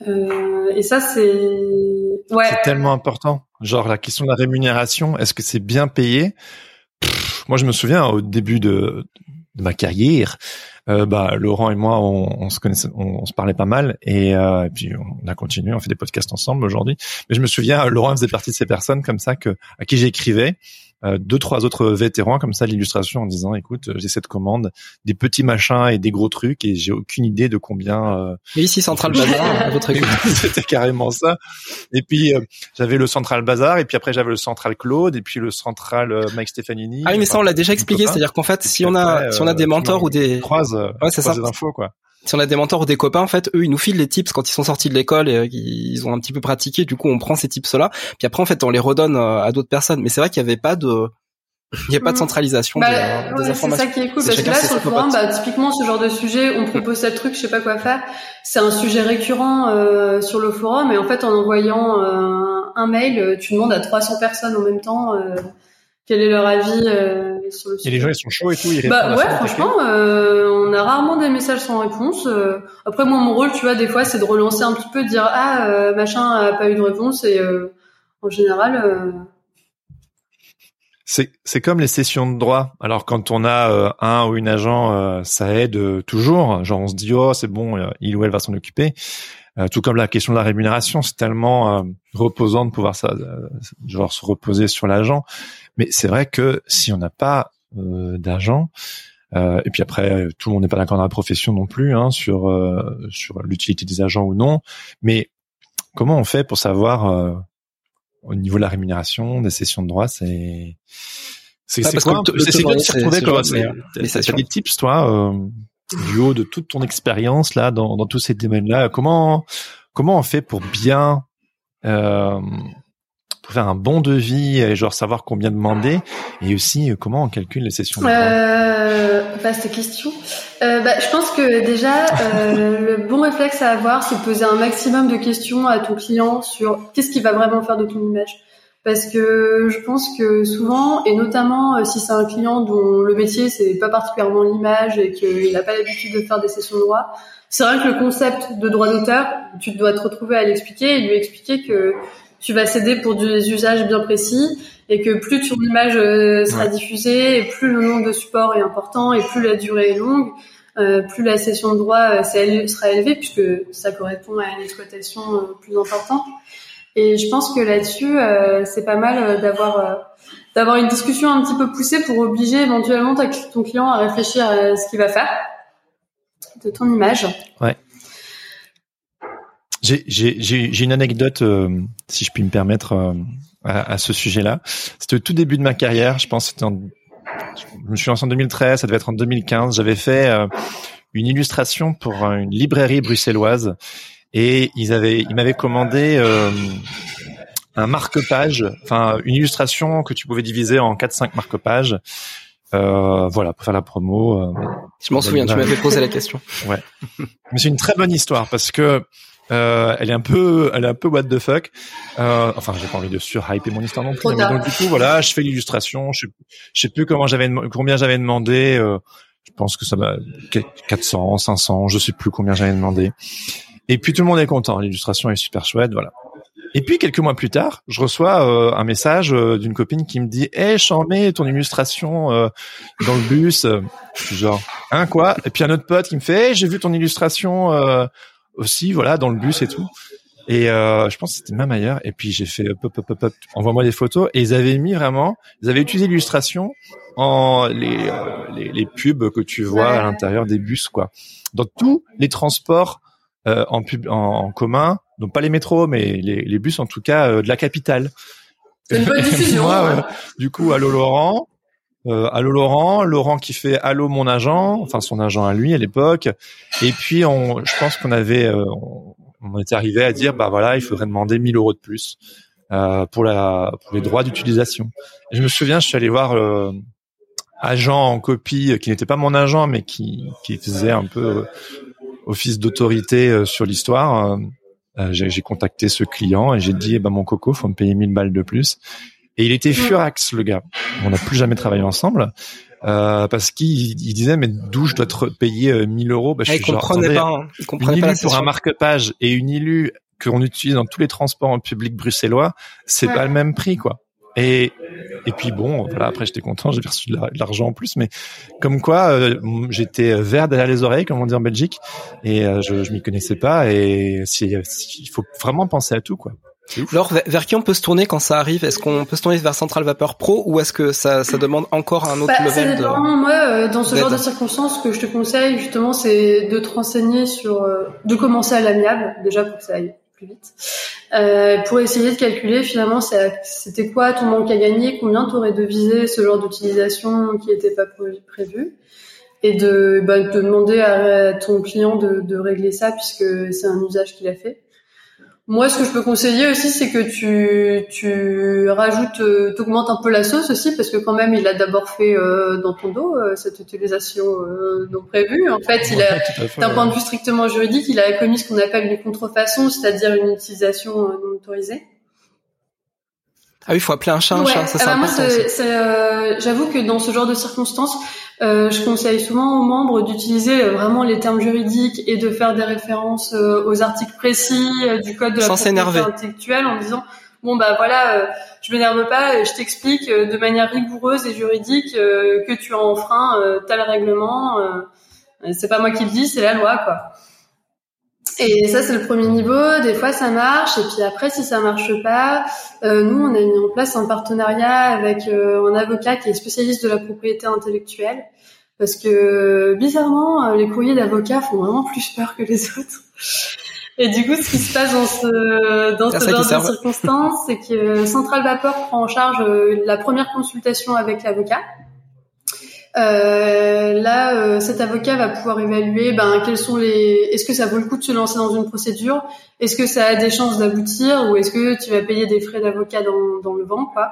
Et ça c'est C'est tellement important. Genre la question de la rémunération, est-ce que c'est bien payé? Moi, je me souviens au début de, ma carrière, euh, bah Laurent et moi, on, se connaissait, on, on se parlait pas mal, et, euh, et puis on a continué, on fait des podcasts ensemble aujourd'hui. Mais je me souviens, Laurent faisait partie de ces personnes comme ça que à qui j'écrivais. Euh, deux trois autres vétérans comme ça l'illustration en disant écoute j'ai cette commande des petits machins et des gros trucs et j'ai aucune idée de combien euh, Mais ici Central Bazar à votre écoute. c'était carrément ça. Et puis euh, j'avais le Central Bazar, et puis après j'avais le Central Claude, et puis le Central euh, Mike Stefanini. Ah oui mais ça on l'a déjà expliqué, c'est-à-dire qu'en fait Et si on a après, si on a euh, des mentors ou des croises, euh, Ouais, c'est croises ça. des infos quoi. Si on a des mentors ou des copains, en fait, eux, ils nous filent les tips quand ils sont sortis de l'école et ils ont un petit peu pratiqué. Du coup, on prend ces tips-là, puis après, en fait, on les redonne à d'autres personnes. Mais c'est vrai qu'il n'y avait pas de il n'y a pas de mm. centralisation bah, des, informations. C'est ça qui est cool, parce que là, sur le forum, bah, typiquement, ce genre de sujet, on propose tel truc, je sais pas quoi faire. C'est un sujet récurrent euh, sur le forum, et en fait, en envoyant euh, un mail, tu demandes à 300 personnes en même temps euh, quel est leur avis euh, sur le sujet. Et les gens, ils sont chauds et tout, ils Bah ouais, franchement, on a rarement des messages sans réponse. après, moi, mon rôle, tu vois, des fois, c'est de relancer un petit peu, de dire, ah, machin a pas eu de réponse, et en général c'est c'est comme les sessions de droit. Alors quand on a euh, un ou une agent, euh, ça aide euh, toujours. Genre on se dit oh c'est bon, il ou elle va s'en occuper. Tout comme la question de la rémunération, c'est tellement reposant de pouvoir ça, genre se reposer sur l'agent. Mais c'est vrai que si on n'a pas d'agent, et puis après tout le monde n'est pas d'accord dans la profession non plus hein, sur sur l'utilité des agents ou non. Mais comment on fait pour savoir au niveau de la rémunération des sessions de droit, c'est c'est c'est quoi C'est quoi de s'y retrouver comme T'as des tips toi euh, du haut de toute ton expérience là dans, tous ces domaines-là Comment comment on fait pour bien euh, faire un bon devis et genre savoir combien demander et aussi euh, comment on calcule les sessions euh, Vaste question. Euh, bah, je pense que déjà euh, le bon réflexe à avoir, c'est de poser un maximum de questions à ton client sur qu'est-ce qu'il va vraiment faire de ton image. Parce que je pense que souvent, et notamment euh, si c'est un client dont le métier c'est pas particulièrement l'image et qu'il n'a pas l'habitude de faire des sessions de droit, c'est vrai que le concept de droit d'auteur, tu dois te retrouver à l'expliquer et lui expliquer que tu vas céder pour des usages bien précis et que plus ton image euh, sera diffusée et plus le nombre de supports est important et plus la durée est longue, euh, plus la session de droit euh, sera élevée puisque ça correspond à une exploitation plus importante. Et je pense que là-dessus, c'est pas mal d'avoir d'avoir une discussion un petit peu poussée pour obliger éventuellement ton client à réfléchir à ce qu'il va faire de ton image. Ouais. J'ai une anecdote, euh, si je puis me permettre, euh, à, ce sujet-là. C'était au tout début de ma carrière. Je pense en, je me suis lancé en 2013, ça devait être en 2015. J'avais fait euh, une illustration pour une librairie bruxelloise et ils avaient, ils m'avaient commandé un marque-page, enfin une illustration que tu pouvais diviser en 4-5 marque-pages. Euh, voilà, pour faire la promo. je m'en souviens, tu m'avais posé la question. Ouais. Mais c'est une très bonne histoire parce que euh, elle est un peu, elle est un peu what the fuck. Euh, enfin, j'ai pas envie de surhyper mon histoire non plus. Mais donc du coup, voilà, je fais l'illustration. Je sais, je sais plus comment j'avais, combien j'avais demandé. Euh, je pense que ça va 400, 500, je sais plus combien j'avais demandé. Et puis tout le monde est content. L'illustration est super chouette, voilà. Et puis quelques mois plus tard, je reçois euh, un message euh, d'une copine qui me dit "Eh, hey, mets ton illustration euh, dans le bus." Je suis genre "Hein quoi? Et puis un autre pote qui me fait "Eh, j'ai vu ton illustration aussi, voilà, dans le bus et tout. Et euh, je pense que c'était même ailleurs. Et puis j'ai fait pop, pop, pop, envoie-moi des photos. Et ils avaient mis vraiment, ils avaient utilisé l'illustration en les, euh, les, les pubs que tu vois à l'intérieur des bus, quoi. Dans tous les transports euh, en, pub, en, commun, donc pas les métros, mais les, les bus en tout cas euh, de la capitale. une bonne diffusion. Moi, du coup, allô Laurent. Euh, allô Laurent, Laurent qui fait allô mon agent, enfin son agent à lui à l'époque. Et puis on, je pense qu'on avait, euh, on, était arrivé à dire bah voilà, il faudrait demander 1000 euros de plus euh, pour la pour les droits d'utilisation. Je me souviens, je suis allé voir euh, agent en copie qui n'était pas mon agent mais qui qui faisait un peu euh, office d'autorité sur l'histoire. j'ai contacté ce client et j'ai dit bah mon coco, faut me payer 1000 balles de plus. Et il était furax, le gars. On n'a plus jamais travaillé ensemble. Euh, parce qu'il disait mais d'où je dois te payer 1000 euh, euros? Bah, je suis il comprenait pas, hein. il comprenait une pas pour un marque-page et une illu qu'on utilise dans tous les transports en public bruxellois c'est pas le même prix quoi et et puis bon voilà après j'étais content j'ai reçu de l'argent en plus mais comme quoi euh, j'étais vert derrière les oreilles comme on dit en Belgique et euh, je, je m'y connaissais pas et il faut vraiment penser à tout quoi. Alors, vers qui on peut se tourner quand ça arrive? Est-ce qu'on peut se tourner vers Central Vapeur Pro ou est-ce que ça, ça demande encore un autre bah, level de... Moi, euh, dans ce genre de circonstances, ce que je te conseille justement, c'est de te renseigner sur, euh, de commencer à l'amiable déjà pour que ça aille vite, euh, pour essayer de calculer finalement c'était quoi ton manque à gagner, combien tu aurais devisé ce genre d'utilisation qui n'était pas prévu? et de, bah, de demander à ton client de, de régler ça puisque c'est un usage qu'il a fait. Moi, ce que je peux conseiller aussi, c'est que tu, tu rajoutes, euh, t'augmentes un peu la sauce aussi, parce que quand même, il a d'abord fait euh, dans ton dos euh, cette utilisation euh, non prévue. En fait, il a, d'un point de vue strictement juridique, il a commis ce qu'on appelle une contrefaçon, c'est-à-dire une utilisation non autorisée. Ah oui, il faut appeler un chat un chat, ça c'est ah bah Moi, j'avoue que dans ce genre de circonstances, euh, je conseille souvent aux membres d'utiliser euh, vraiment les termes juridiques et de faire des références euh, aux articles précis du code de la propriété intellectuelle en disant bon bah voilà, je m'énerve pas, je t'explique de manière rigoureuse et juridique que tu as enfreint tel règlement. c'est pas moi qui le dis, c'est la loi quoi. Et ça, c'est le premier niveau. Des fois, ça marche. Et puis après, si ça marche pas, euh, nous, on a mis en place un partenariat avec euh, un avocat qui est spécialiste de la propriété intellectuelle. Parce que bizarrement, euh, les courriers d'avocats font vraiment plus peur que les autres. Et du coup, ce qui se passe dans ce dans ce genre de circonstances, c'est que Central Vapor prend en charge la première consultation avec l'avocat. Euh, là, euh, cet avocat va pouvoir évaluer ben, quels sont les. Est-ce que ça vaut le coup de se lancer dans une procédure? Est-ce que ça a des chances d'aboutir? Ou est-ce que tu vas payer des frais d'avocat dans, dans le vent, quoi?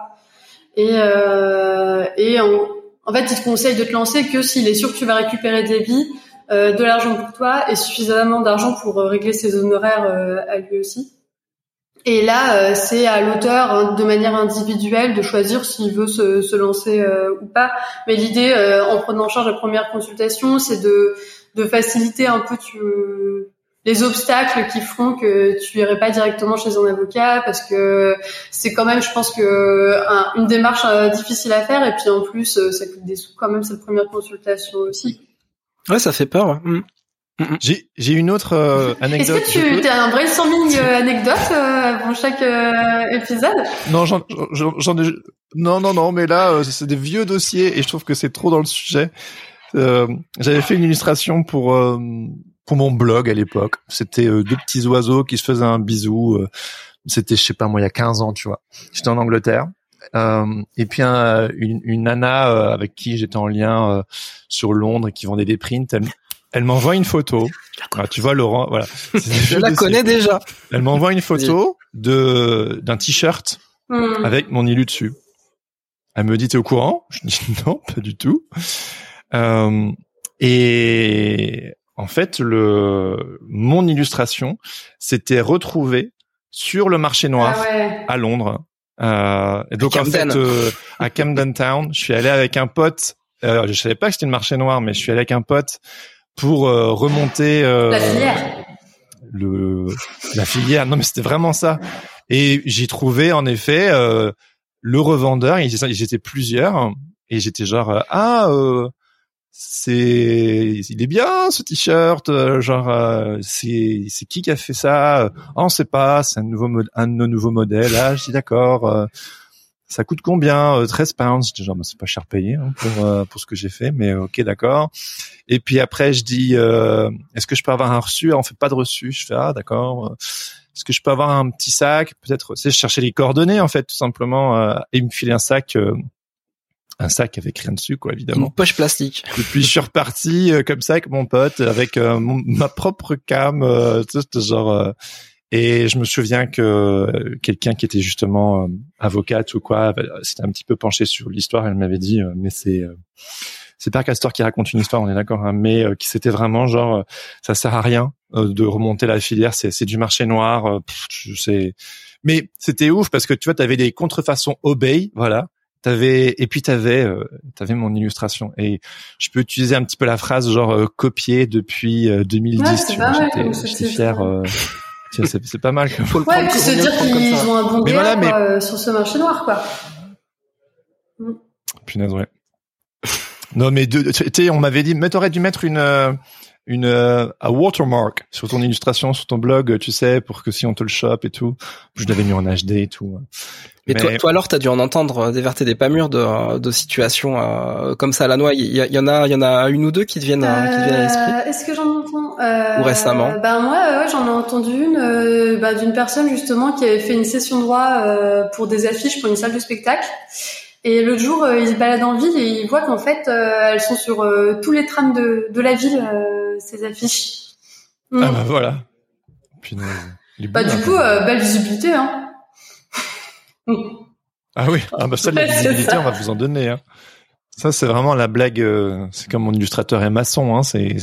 Et, euh, et en, en, fait, il te conseille de te lancer que s'il est sûr que tu vas récupérer des vies, euh, de l'argent pour toi et suffisamment d'argent pour régler ses honoraires à lui aussi. Et là, euh, c'est à l'auteur hein, de manière individuelle de choisir s'il veut se, se lancer euh, ou pas. Mais l'idée, euh, en prenant en charge la première consultation, c'est de, de faciliter un peu tu, les obstacles qui feront que tu irais pas directement chez un avocat, parce que c'est quand même, je pense que une démarche difficile à faire. Et puis en plus, ça coûte des sous quand même cette première consultation aussi. Ouais, ça fait peur. Ouais. J'ai j'ai une autre euh, anecdote. Est-ce que tu as un brainstorming euh, anecdote euh, avant chaque euh, épisode? Non, j'en j'en ai non non non, mais là euh, c'est des vieux dossiers et je trouve que c'est trop dans le sujet. J'avais fait une illustration pour pour mon blog à l'époque. C'était deux petits oiseaux qui se faisaient un bisou. C'était je sais pas moi il y a 15 ans, tu vois. J'étais en Angleterre. et puis une, une nana avec qui j'étais en lien sur Londres et qui vendait des prints, elle, elle m'envoie une photo. Ah, tu vois Laurent, voilà. Je la connais déjà. Elle m'envoie une photo de d'un t-shirt hmm. avec mon illu dessus. Elle me dit t'es au courant? Je dis non, pas du tout. Euh, et en fait, le mon illustration s'était retrouvée sur le marché noir ah à Londres. Euh, et donc en fait, euh, à Camden Town, je suis allé avec un pote. Euh, je savais pas que c'était le marché noir, mais je suis allé avec un pote pour euh, remonter euh, la filière. Le la filière. Non, mais c'était vraiment ça. Et j'ai trouvé en effet euh, le revendeur. Ils étaient plusieurs et j'étais genre ah c'est il est bien ce t-shirt genre c'est c'est qui qui a fait ça? Oh, on sait pas c'est un nouveau un de nos nouveaux modèles ah je dis d'accord ça coûte combien 13 euh, pounds? Je dis genre bah, c'est pas cher payé hein, pour euh, pour ce que j'ai fait mais ok d'accord. Et puis après je dis euh, est-ce que je peux avoir un reçu? On fait pas de reçu. Je fais ah d'accord. Est-ce que je peux avoir un petit sac? Peut-être je cherchais les coordonnées en fait tout simplement et il me filait un sac un sac avec rien dessus quoi évidemment. Une poche plastique. Et puis je suis reparti comme ça avec mon pote avec ma propre cam sais genre et je me souviens que quelqu'un qui était justement euh, avocate ou quoi, s'était un petit peu penché sur l'histoire. Elle m'avait dit, euh, mais c'est euh, c'est pas Castor qui raconte une histoire, on est d'accord, hein, mais qui c'était vraiment genre, ça sert à rien de remonter la filière, c'est c'est du marché noir, sais. Mais c'était ouf parce que tu vois, t'avais des contrefaçons obey, voilà. T'avais et puis t'avais euh, t'avais mon illustration et je peux utiliser un petit peu la phrase genre copier depuis 2010. Ouais, tu vois, j'étais fier c'est pas mal. Faut le ouais, puis se dire qu'ils ont un bon voilà, mais... Euh, sur ce marché noir, quoi. Mm. Punaise, ouais. non, mais tu sais, on m'avait dit, mais t'aurais dû mettre une euh, une euh, un watermark sur ton illustration, sur ton blog, tu sais, pour que si on te le chope et tout. Je l'avais mis en HD et tout. Et toi, toi alors, t'as dû en entendre des vertes et des pas mûres de, de situations euh, comme ça à la noix. Il y, y, en a, il y en a une ou deux qui te viennent, euh, qui viennent à l'esprit. Est-ce que j'en entends Ou récemment Ben moi, ouais, j'en ai entendu une bah, d'une personne justement qui avait fait une session de droit pour des affiches pour une salle de spectacle. Et l'autre jour, il se balade en ville et il voit qu'en fait, elles sont sur tous les trams de, de la ville, ces affiches. Mm. Ah bah voilà. bah du coup, belle visibilité, hein. ah oui, ah bah ça, la visibilité, on va vous en donner. Hein. Ça, c'est vraiment la blague. Euh, c'est comme mon illustrateur est maçon. Hein, c'est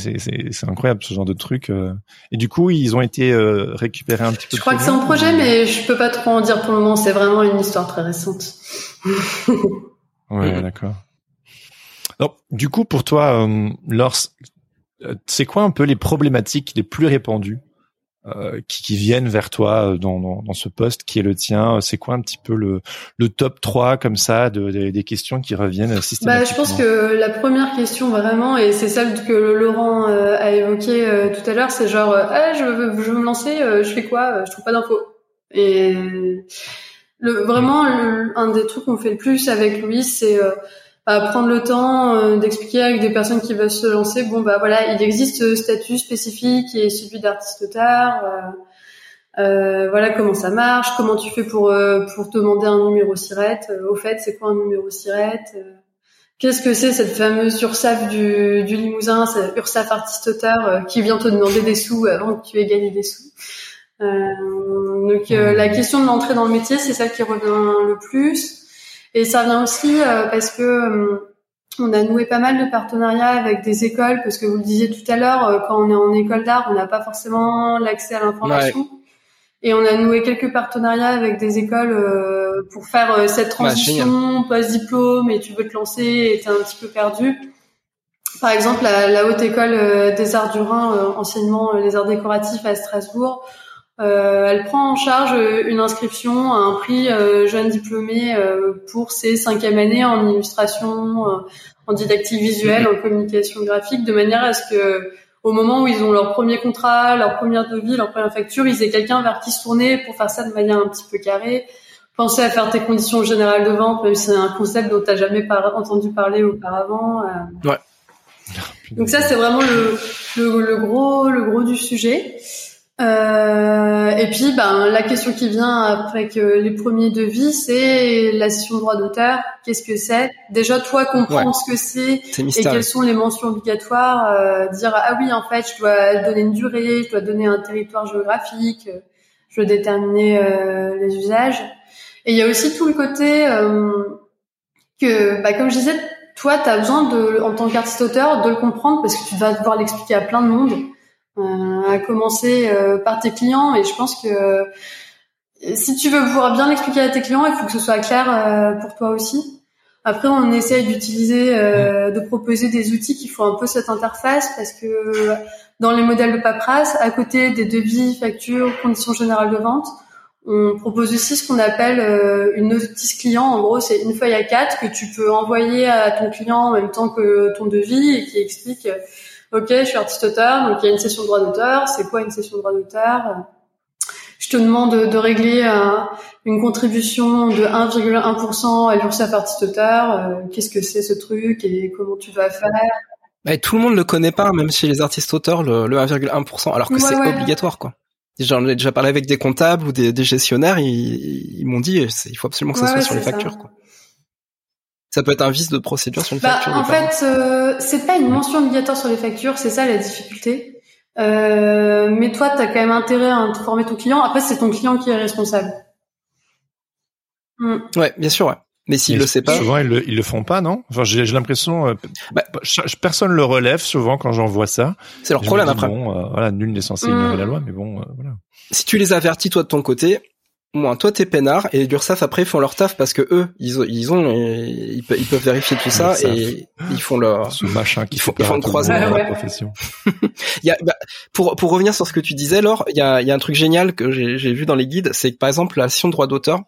incroyable ce genre de truc. Euh. Et du coup, ils ont été euh, récupérés un petit peu. Je crois que c'est en projet, mais je peux pas trop en dire pour le moment. C'est vraiment une histoire très récente. ouais, d'accord. Donc, du coup, pour toi, Lors, c'est quoi un peu les problématiques les plus répandues euh, qui, qui, viennent vers toi euh, dans, dans, dans, ce poste qui est le tien C'est quoi un petit peu le, le top 3 comme ça de, des questions qui reviennent systématiquement bah, Je pense que la première question vraiment, et c'est celle que Laurent euh, a évoqué tout à l'heure, c'est genre ah, je, veux, je veux me lancer, je fais quoi? Je trouve pas d'infos. Et le, vraiment, un des trucs qu'on fait le plus avec Louis, c'est prendre le temps euh, d'expliquer avec des personnes qui veulent se lancer. Bon bah voilà, il existe ce statut spécifique qui est celui d'artiste-auteur. Euh, euh, voilà comment ça marche, comment tu fais pour pour demander un numéro SIRET. au fait, c'est quoi un numéro SIRET Qu'est-ce que c'est cette fameuse URSAF du, du Limousin, c'est URSAF artiste-auteur qui vient te demander des sous avant que tu aies gagné des sous Donc la question de l'entrée dans le métier, c'est ça qui revient le plus. Et ça vient aussi euh, parce que euh, on a noué pas mal de partenariats avec des écoles, parce que vous le disiez tout à l'heure, euh, quand on est en école d'art, on n'a pas forcément l'accès à l'information. Et on a noué quelques partenariats avec des écoles pour faire cette transition post-diplôme et tu veux te lancer et t'es un petit peu perdu. Par exemple, la, la Haute École des Arts du Rhin, enseignement les arts décoratifs à Strasbourg, euh, elle prend en charge euh, une inscription à un prix euh, jeune diplômé pour ses cinquième années en illustration, en didactique visuelle, en communication graphique, de manière à ce que au moment où ils ont leur premier contrat, leur première devis, leur première facture, ils aient quelqu'un vers qui se tourner pour faire ça de manière un petit peu carrée. Pensez à faire tes conditions générales de vente, même si c'est un concept dont tu n'as jamais entendu parler auparavant. Ouais. Donc ça, c'est vraiment le, le, le, gros, le gros du sujet. Euh, et puis, ben, la question qui vient après que les premiers devis, c'est la session de droit d'auteur. Qu'est-ce que c'est? Déjà, toi, comprendre ce que c'est et quelles sont les mentions obligatoires. Euh, dire ah oui, en fait, je dois donner une durée, je dois donner un territoire géographique, je dois déterminer euh, les usages. Et il y a aussi tout le côté euh, que, bah, comme je disais, toi, tu as besoin de, en tant qu'artiste auteur, de le comprendre parce que tu vas devoir l'expliquer à plein de monde. Euh, à commencer euh, par tes clients. Et je pense que euh, si tu veux pouvoir bien l'expliquer à tes clients, il faut que ce soit clair pour toi aussi. Après, on essaye d'utiliser, de proposer des outils qui font un peu cette interface parce que dans les modèles de paperasse, à côté des devis, factures, conditions générales de vente, on propose aussi ce qu'on appelle une notice client. En gros, c'est une feuille à quatre que tu peux envoyer à ton client en même temps que ton devis et qui explique ok, je suis artiste auteur, donc il y a une session de droit d'auteur. C'est quoi une session de droit d'auteur? Je te demande de, régler euh, une contribution de 1,1% à l'URSSAF artiste auteur. Euh, qu'est-ce que c'est ce truc et comment tu vas faire? Bah, Tout le monde le connaît pas, même chez les artistes auteurs, le, 1,1%, alors que c'est obligatoire, quoi. J'en ai déjà parlé avec des comptables ou des, gestionnaires, ils, m'ont dit il faut absolument que ça soit sur les factures. Quoi. Ça peut être un vice de procédure sur une bah, facture. En fait, euh, c'est pas une mention obligatoire sur les factures, c'est ça la difficulté. Euh, mais toi, tu as quand même intérêt à informer ton client. Après, c'est ton client qui est responsable. Mm. Ouais, bien sûr. Ouais. Mais s'il le sait pas, souvent ils le, ils le font pas, non? Enfin, j'ai l'impression, euh, bah, personne le relève souvent quand j'en vois ça. C'est leur problème après. Bon, euh, voilà, nul n'est censé ignorer mm. la loi, mais bon, euh, voilà. Si tu les avertis toi de ton côté, moi, toi t'es peinard et l'URSSAF après font leur taf parce que eux ils ont ils ont ils, peuvent vérifier tout ça et ils font leur ce machin qui font, ils font le croisement dans la profession. il y a, bah, pour pour revenir sur ce que tu disais Laure, il y a il y a un truc génial que j'ai vu dans les guides, c'est que par exemple la session de droit d'auteur,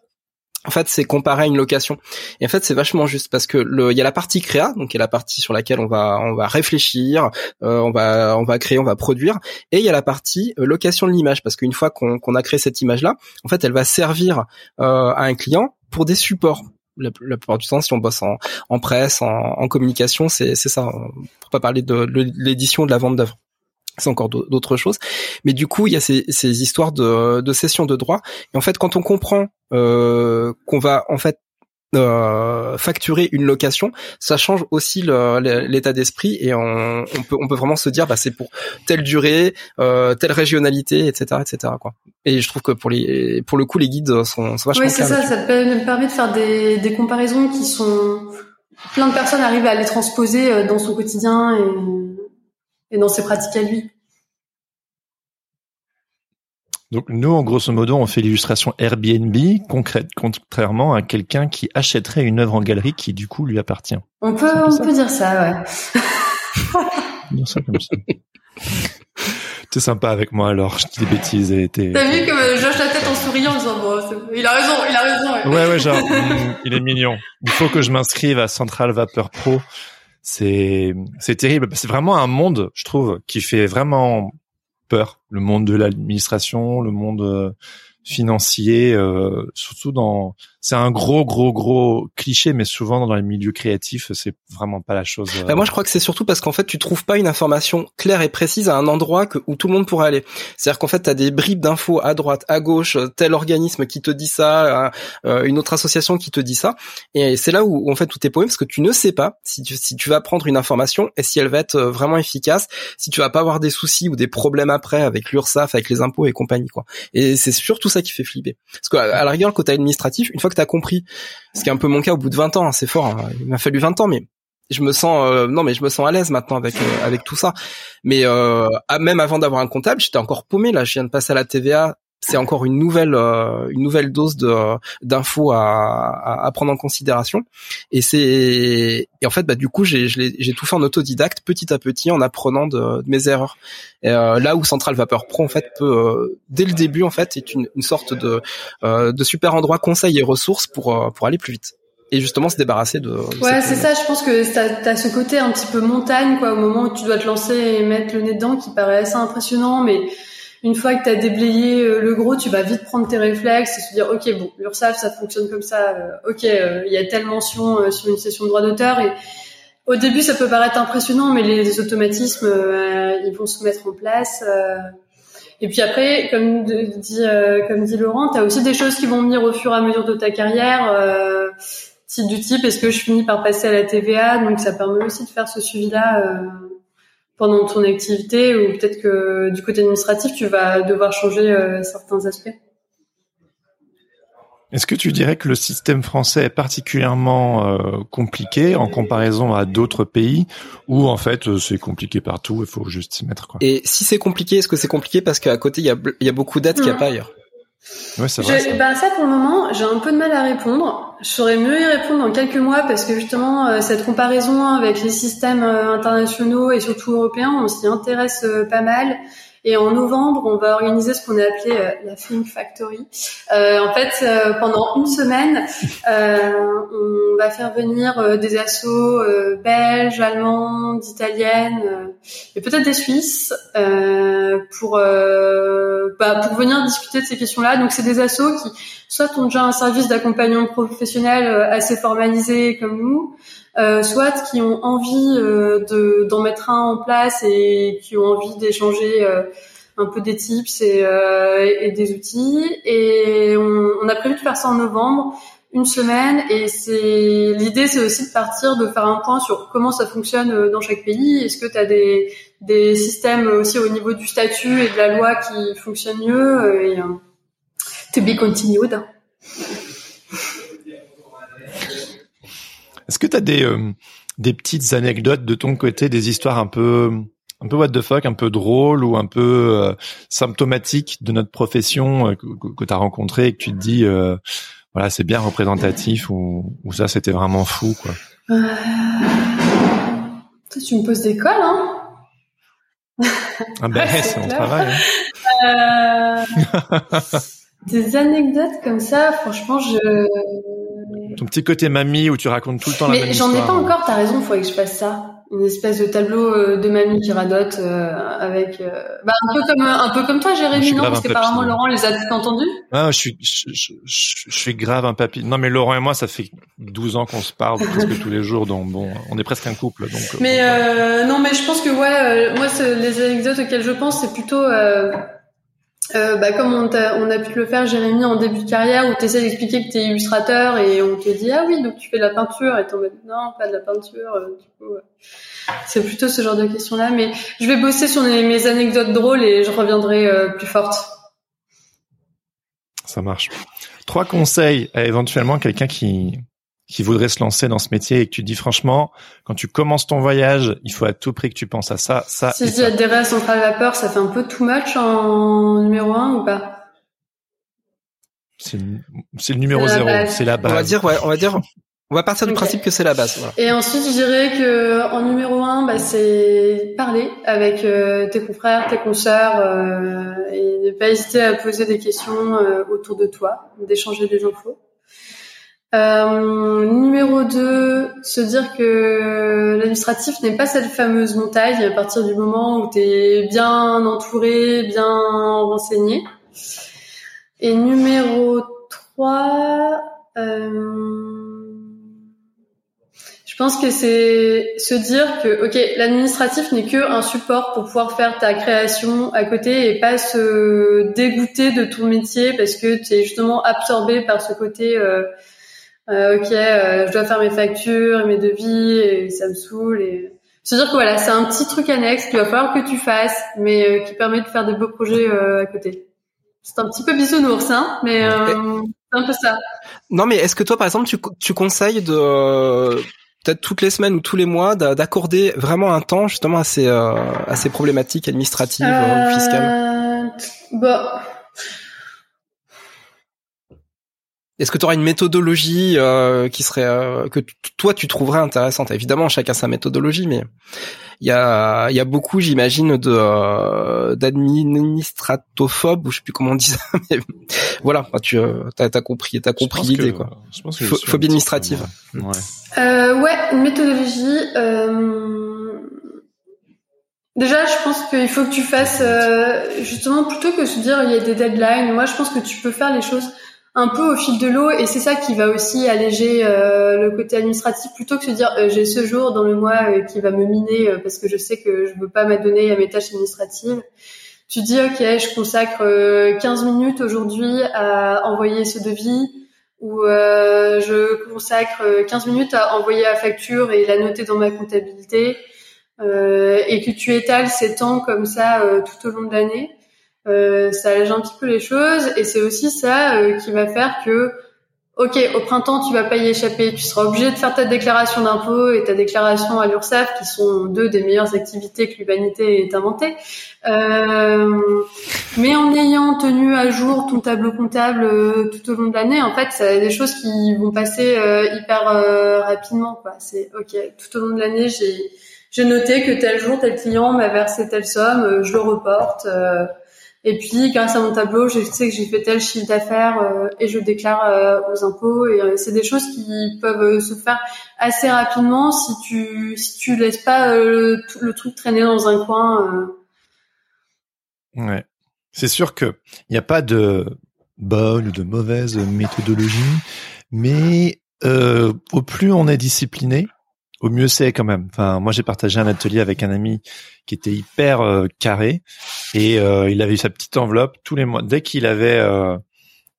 en fait, c'est comparé à une location. Et en fait, c'est vachement juste parce que il y a la partie créa, donc il y a la partie sur laquelle on va, on va réfléchir, euh, on va, on va créer, on va produire, et il y a la partie euh, location de l'image parce qu'une fois qu'on a créé cette image-là, en fait, elle va servir euh, à un client pour des supports. La, plupart du temps, si on bosse en, en presse, en, en communication, c'est ça. Pour pas parler de, l'édition, de la vente d'œuvres c'est encore d'autres choses. Mais du coup, il y a ces, ces histoires de, de cession de droit. Et en fait, quand on comprend qu'on va en fait euh, facturer une location, ça change aussi l'état d'esprit et on, on, peut on peut vraiment se dire bah c'est pour telle durée, euh, telle régionalité, etc., etc. Quoi. Et je trouve que pour les pour le coup les guides sont, sont vachement. Oui, c'est ça. Ça te permet de faire des, des comparaisons qui sont plein de personnes arrivent à les transposer euh, dans son quotidien et, et dans ses pratiques à lui. Donc nous, en grosso modo, on fait l'illustration Airbnb, concrète, contrairement à quelqu'un qui achèterait une œuvre en galerie qui du coup lui appartient. On peut, on peut dire ça, ouais. dire ça comme ça. T'es sympa avec moi alors, je dis des bêtises et t'es. T'as vu que je la tête en souriant en disant bon, il a raison, il a raison. Ouais ouais, genre mm, il est mignon. Il faut que je m'inscrive à Central Vapor Pro. C'est c'est terrible. C'est vraiment un monde, je trouve, qui fait vraiment peur. Le monde de l'administration, le monde euh, financier, euh, surtout dans. C'est un gros, gros, gros cliché, mais souvent dans les milieux créatifs, c'est vraiment pas la chose. Bah, moi, je crois que c'est surtout parce qu'en fait, tu trouves pas une information claire et précise à un endroit où tout le monde pourrait aller. C'est-à-dire qu'en fait, tu as des bribes d'infos à droite, à gauche, tel organisme qui te dit ça, euh, une autre association qui te dit ça, et c'est là où, en fait tout est paumé parce que tu ne sais pas si tu, vas prendre une information et si elle va être euh, vraiment efficace, si tu vas pas avoir des soucis ou des problèmes après avec l'URSSAF, avec les impôts et compagnie, quoi. Et c'est surtout ça qui fait flipper. Parce qu'à la rigueur, le côté administratif, une fois que tu as compris, ce qui est un peu mon cas au bout de 20 ans, hein, c'est fort, hein, il m'a fallu 20 ans, mais je me sens euh, non mais je me sens à l'aise maintenant avec euh, avec tout ça. Mais euh, même avant d'avoir un comptable j'étais encore paumé là. Je viens de passer à la TVA c'est encore une nouvelle euh, une nouvelle dose de d'infos à, à, prendre en considération et c'est et en fait bah du coup j'ai j'ai tout fait en autodidacte petit à petit en apprenant de, de mes erreurs et, euh, là où Central Vapor Pro en fait peut euh, dès le début en fait est une, une sorte de de super endroit conseil et ressources pour pour aller plus vite et justement se débarrasser de. ouais, c'est ça. Je pense que t'as as ce côté un petit peu montagne, quoi, au moment où tu dois te lancer et mettre le nez dedans, qui paraît assez impressionnant, mais une fois que tu as déblayé euh, le gros, tu vas vite prendre tes réflexes et se dire ok bon l'URSSAF ça fonctionne comme ça, euh, ok euh, il y a telle mention sur une session de droit d'auteur et au début ça peut paraître impressionnant mais les, automatismes ils vont se mettre en place. et puis après comme dit comme dit Laurent, tu as aussi des choses qui vont venir au fur et à mesure de ta carrière. Euh, du type est-ce que je finis par passer à la TVA donc ça permet aussi de faire ce suivi là pendant ton activité ou peut-être que du côté administratif, tu vas devoir changer euh, certains aspects. Est-ce que tu dirais que le système français est particulièrement euh, compliqué en comparaison à d'autres pays ou en fait euh, c'est compliqué partout, il faut juste s'y mettre quoi? Et si c'est compliqué, est-ce que c'est compliqué parce qu'à côté il y a, y a beaucoup d'aides qu'il n'y a pas ailleurs? Ouais, c'est vrai. ça. Bah, ça pour le moment, j'ai un peu de mal à répondre. Je saurais mieux y répondre dans quelques mois parce que justement euh, cette comparaison avec les systèmes euh, internationaux et surtout européens, on s'y intéresse euh, pas mal. Et en novembre, on va organiser ce qu'on a appelé la Film Factory. Euh, en fait, pendant une semaine, on va faire venir des assos belges, allemandes, italiennes et peut-être des Suisses pour bah, pour venir discuter de ces questions-là. Donc, c'est des assos qui soit ont déjà un service d'accompagnement professionnel euh, assez formalisé comme nous, euh, soit qui ont envie euh, de d'en mettre un en place et qui ont envie d'échanger euh, un peu des tips et, des outils. Et on, on, a prévu de faire ça en novembre, une semaine. Et c'est l'idée, c'est aussi de partir, de faire un point sur comment ça fonctionne dans chaque pays. Est-ce que tu as des des systèmes aussi au niveau du statut et de la loi qui fonctionnent mieux et, to be continued. Est-ce que tu as des, euh, des petites anecdotes de ton côté, des histoires un peu un peu what the fuck, un peu drôle ou un peu euh, symptomatique de notre profession euh, que, que tu as rencontré et que tu te dis voilà c'est bien représentatif ou, ou ça c'était vraiment fou quoi? Toi tu me poses des cols hein? Ah ben c'est mon travail. Hein. Des anecdotes comme ça, franchement, je. Ton petit côté mamie où tu racontes tout le temps la même histoire. Mais j'en ai pas encore. T'as raison, il faudrait que je fasse ça. Une espèce de tableau euh, de mamie qui radote euh, avec. Euh, bah, un peu comme un peu comme toi, Jérémy, non Parce qu'apparemment Laurent les a tous entendus. Ah, je suis je, je, je, suis grave un papy. Non, mais Laurent et moi, ça fait 12 ans qu'on se parle presque tous les jours, donc bon, on est presque un couple, donc. Mais non, mais je pense que ouais, moi, les anecdotes auxquelles je pense, c'est plutôt euh, bah, comme on, a, on a pu le faire, Jérémy, en début de carrière, où tu d'expliquer que tu es illustrateur et on te dit ah oui, donc tu fais de la peinture et t'en mode non, pas de la peinture. Euh, du coup, c'est plutôt ce genre de questions-là. Mais je vais bosser sur mes anecdotes drôles et je reviendrai euh, plus forte. Ça marche. Trois conseils à éventuellement quelqu'un qui qui voudrait se lancer dans ce métier et que tu dis franchement, quand tu commences ton voyage, il faut à tout prix que tu penses à ça, ça. Si tu adhérer à Centrale Vapeur, ça fait un peu too much en numéro un ou pas? C'est le numéro zéro, c'est la base. On va dire, ouais, on va dire, on va partir du principe que c'est la base. Et ensuite, je dirais que en numéro un, bah, c'est parler avec euh, tes confrères, tes consoeurs, euh, et ne pas hésiter à poser des questions euh, autour de toi, d'échanger des infos. Euh, numéro 2, se dire que l'administratif n'est pas cette fameuse montagne à partir du moment où tu es bien entouré, bien renseigné. Et numéro 3, euh, je pense que c'est se dire que ok, l'administratif n'est que un support pour pouvoir faire ta création à côté et pas se dégoûter de ton métier parce que tu es justement absorbé par ce côté euh, euh, ok, euh, je dois faire mes factures et mes devis et ça me saoule. Et... Se dire que voilà, c'est un petit truc annexe qu'il va falloir que tu fasses, mais euh, qui permet de faire des beaux projets à côté. C'est un petit peu bisounours, hein, mais c'est un peu ça. Non, mais est-ce que toi, par exemple, tu, tu conseilles de peut-être toutes les semaines ou tous les mois d'accorder vraiment un temps justement à ces, à ces problématiques administratives ou fiscales? Bah est-ce que tu auras une méthodologie euh, qui serait euh, que toi tu trouverais intéressante? Évidemment, chacun sa méthodologie, mais il y a il y a beaucoup, j'imagine, de euh, d'administratophobes ou je sais plus comment on dit ça. Mais voilà, tu as, as compris, t'as compris l'idée quoi. Je pense que phobie administrative. Ouais. ouais, une méthodologie. Déjà, je pense qu'il faut que tu fasses justement plutôt que de se dire il y a des deadlines. Moi, je pense que tu peux faire les choses un peu au fil de l'eau et c'est ça qui va aussi alléger euh, le côté administratif plutôt que de se dire euh, j'ai ce jour dans le mois euh, qui va me miner parce que je sais que je veux pas m'adonner à mes tâches administratives. Tu dis ok je consacre 15 minutes aujourd'hui à envoyer ce devis ou je consacre 15 minutes à envoyer la facture et la noter dans ma comptabilité et que tu étales ces temps comme ça tout au long de l'année euh, ça allège un petit peu les choses et c'est aussi ça euh, qui va faire que ok au printemps tu vas pas y échapper. Tu seras obligé de faire ta déclaration d'impôt et ta déclaration à l'URSSAF qui sont deux des meilleures activités que l'humanité ait inventées. Euh, mais en ayant tenu à jour ton tableau comptable euh, tout au long de l'année en fait c'est des choses qui vont passer hyper rapidement quoi. C'est ok tout au long de l'année j'ai j'ai noté que tel jour tel client m'a versé telle somme je le reporte et puis, grâce à mon tableau, je sais que j'ai fait tel chiffre d'affaires euh, et je déclare euh, aux impôts. Et euh, c'est des choses qui peuvent se faire assez rapidement si tu si tu laisses pas le, le, truc traîner dans un coin. Ouais, c'est sûr que il n'y a pas de bonne ou de mauvaise méthodologie, mais au plus on est discipliné, au mieux c'est quand même. Enfin, moi j'ai partagé un atelier avec un ami qui était hyper euh, carré et euh, il avait sa petite enveloppe tous les mois. Dès qu'il avait euh,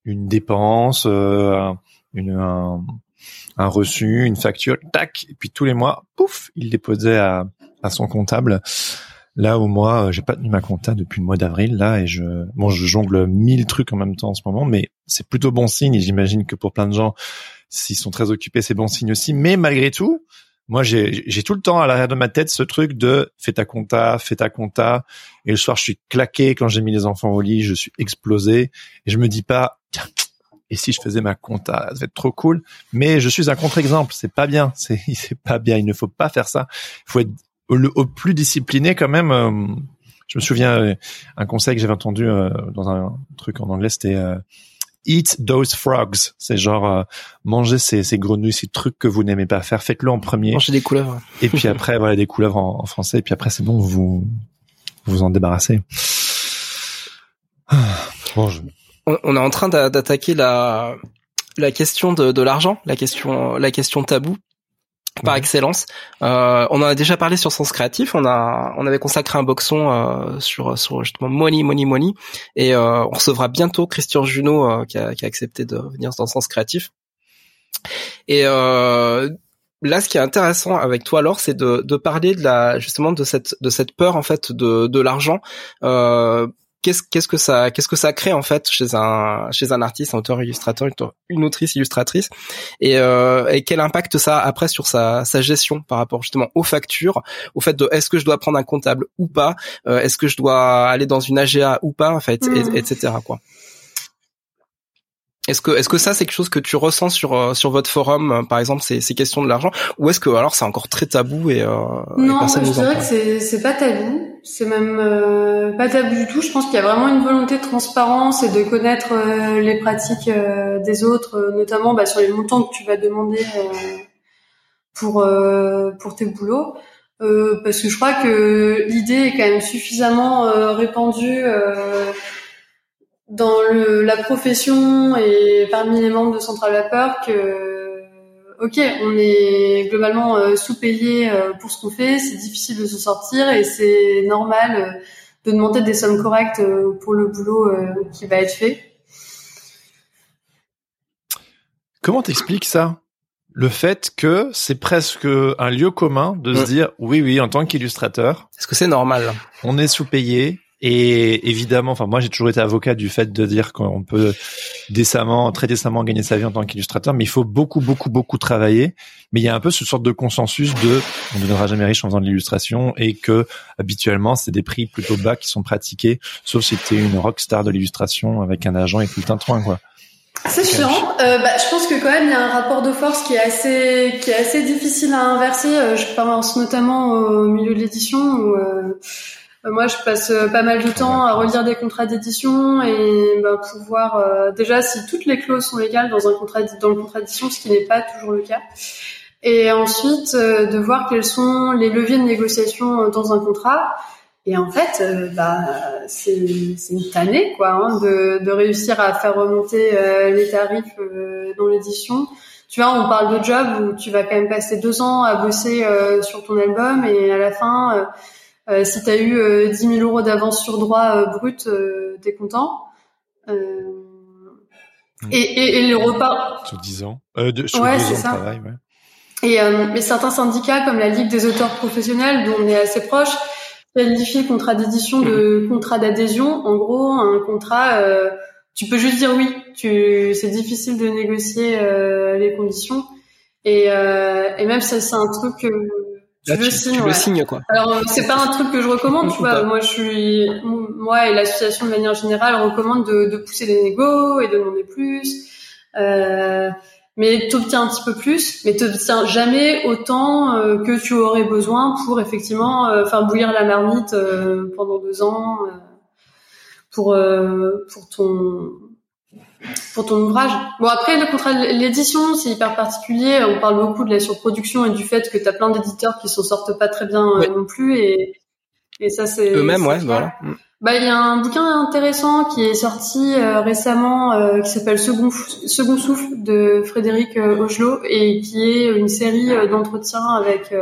une dépense, une, un, un, reçu, une facture, tac, et puis tous les mois, pouf, il déposait à, à son comptable. Là où moi, j'ai pas tenu ma compta depuis le mois d'avril là et je bon, je jongle mille trucs en même temps en ce moment, mais c'est plutôt bon signe et j'imagine que pour plein de gens, s'ils sont très occupés, c'est bon signe aussi. Mais malgré tout, moi, j'ai tout le temps à l'arrière de ma tête ce truc de fais ta compta, fais ta compta. Et le soir, je suis claqué quand j'ai mis les enfants au lit, je suis explosé. Et je me dis pas, et si je faisais ma compta, ça va être trop cool. Mais je suis un contre-exemple. C'est pas bien. C'est pas bien. Il ne faut pas faire ça. Il faut être au, plus discipliné quand même. Euh, je me souviens euh, un conseil que j'avais entendu euh, dans un truc en anglais, c'était eat those frogs. C'est genre euh, manger ces, ces grenouilles, ces trucs que vous n'aimez pas faire. Faites-le en premier. Manger des couleuvres. et puis après, voilà, des couleuvres en, français. Et puis après, c'est bon, vous vous en débarrassez. Bon, on, est en train d'attaquer la la question de, de l'argent, la question la question tabou. Par excellence. Euh, on en a déjà parlé sur Sens Créatif. On a, on avait consacré un boxon euh, sur, sur justement Money, Money, Money, et euh, on recevra bientôt Christian Junot euh, qui a, qui, a, accepté de venir dans Sens Créatif. Et euh, là, ce qui est intéressant avec toi, alors, c'est de, de parler de la justement de cette de cette peur en fait de de l'argent. Qu'est-ce qu'est-ce que ça qu'est-ce que ça crée en fait chez un chez un artiste, un auteur illustrateur, une autrice illustratrice? Et, euh, et quel impact ça a après sur sa sa gestion par rapport justement aux factures, au fait de est-ce que je dois prendre un comptable ou pas, euh, est-ce que je dois aller dans une AGA ou pas en fait, et, etc quoi. Est-ce que est-ce que ça c'est quelque chose que tu ressens sur euh, sur votre forum euh, par exemple ces, ces questions de l'argent? Ou est-ce que alors c'est encore très tabou et euh, non je dirais que c'est c'est pas tabou c'est même euh, pas tabou du tout. Je pense qu'il y a vraiment une volonté de transparence et de connaître les pratiques des autres notamment bah, sur les montants que tu vas demander pour pour tes boulots. Parce que je crois que l'idée est quand même suffisamment répandue dans le, la profession et parmi les membres de Central Vapeur que ok on est globalement euh, sous-payé euh, pour ce qu'on fait c'est difficile de se sortir et c'est normal euh, de demander des sommes correctes pour le boulot qui va être fait. Comment t'expliques ça? Le fait que c'est presque un lieu commun de se dire oui oui en tant qu'illustrateur est-ce que c'est normal? on est sous-payé et évidemment, enfin moi j'ai toujours été avocat du fait de dire qu'on peut décemment, très décemment gagner sa vie en tant qu'illustrateur, mais il faut beaucoup, beaucoup, beaucoup travailler. Mais il y a un peu ce sorte de consensus de on ne deviendra jamais riche en faisant de l'illustration et que habituellement c'est des prix plutôt bas qui sont pratiqués, sauf si tu es une rockstar de l'illustration avec un agent et tout le tintouin quoi. C'est chiant. Euh, bah, je pense que quand même il y a un rapport de force qui est assez qui est assez difficile à inverser. Euh, je pense notamment au milieu de l'édition où euh, moi, je passe euh, pas mal de temps à relire des contrats d'édition et bah, pouvoir euh, déjà si toutes les clauses sont légales dans un contrat dans le contrat d'édition, ce qui n'est pas toujours le cas. Et ensuite de voir quels sont les leviers de négociation dans un contrat. Et en fait, bah, c'est une tannée quoi, hein, de, de, réussir à faire remonter les tarifs dans l'édition. Tu vois, on parle de job où tu vas quand même passer deux ans à bosser sur ton album et à la fin euh, si tu as eu euh, 10 000 euros d'avance sur droit euh, brut, euh, t'es content. Et, et, et, le repas. Sur 10 ans. De, sur ouais, c'est ça. Travail, ouais. Et mais certains syndicats, comme la Ligue des auteurs professionnels, dont on est assez proche, qualifient le contrat d'édition de contrat d'adhésion. En gros, un contrat, tu peux juste dire oui. Tu, c'est difficile de négocier euh, les conditions. Et, et même ça, c'est un truc tu, le, signes, le signes, quoi. Alors c'est pas un truc que je recommande, tu vois. Moi je suis, moi et l'association de manière générale recommande de, de pousser les négos et de demander plus. Euh, mais t'obtiens un petit peu plus, mais t'obtiens jamais autant euh, que tu aurais besoin pour effectivement euh, faire bouillir la marmite euh, pendant deux ans euh, pour pour ton pour ton ouvrage. Bon après le contrat de l'édition c'est hyper particulier. On parle beaucoup de la surproduction et du fait que tu as plein d'éditeurs qui s'en sortent pas très bien euh, non plus et et ça c'est eux-mêmes ouais voilà. Mm. Bah il y a un bouquin intéressant qui est sorti euh, récemment euh, qui s'appelle Second Second souffle de Frédéric Ogelot et qui est une série d'entretiens avec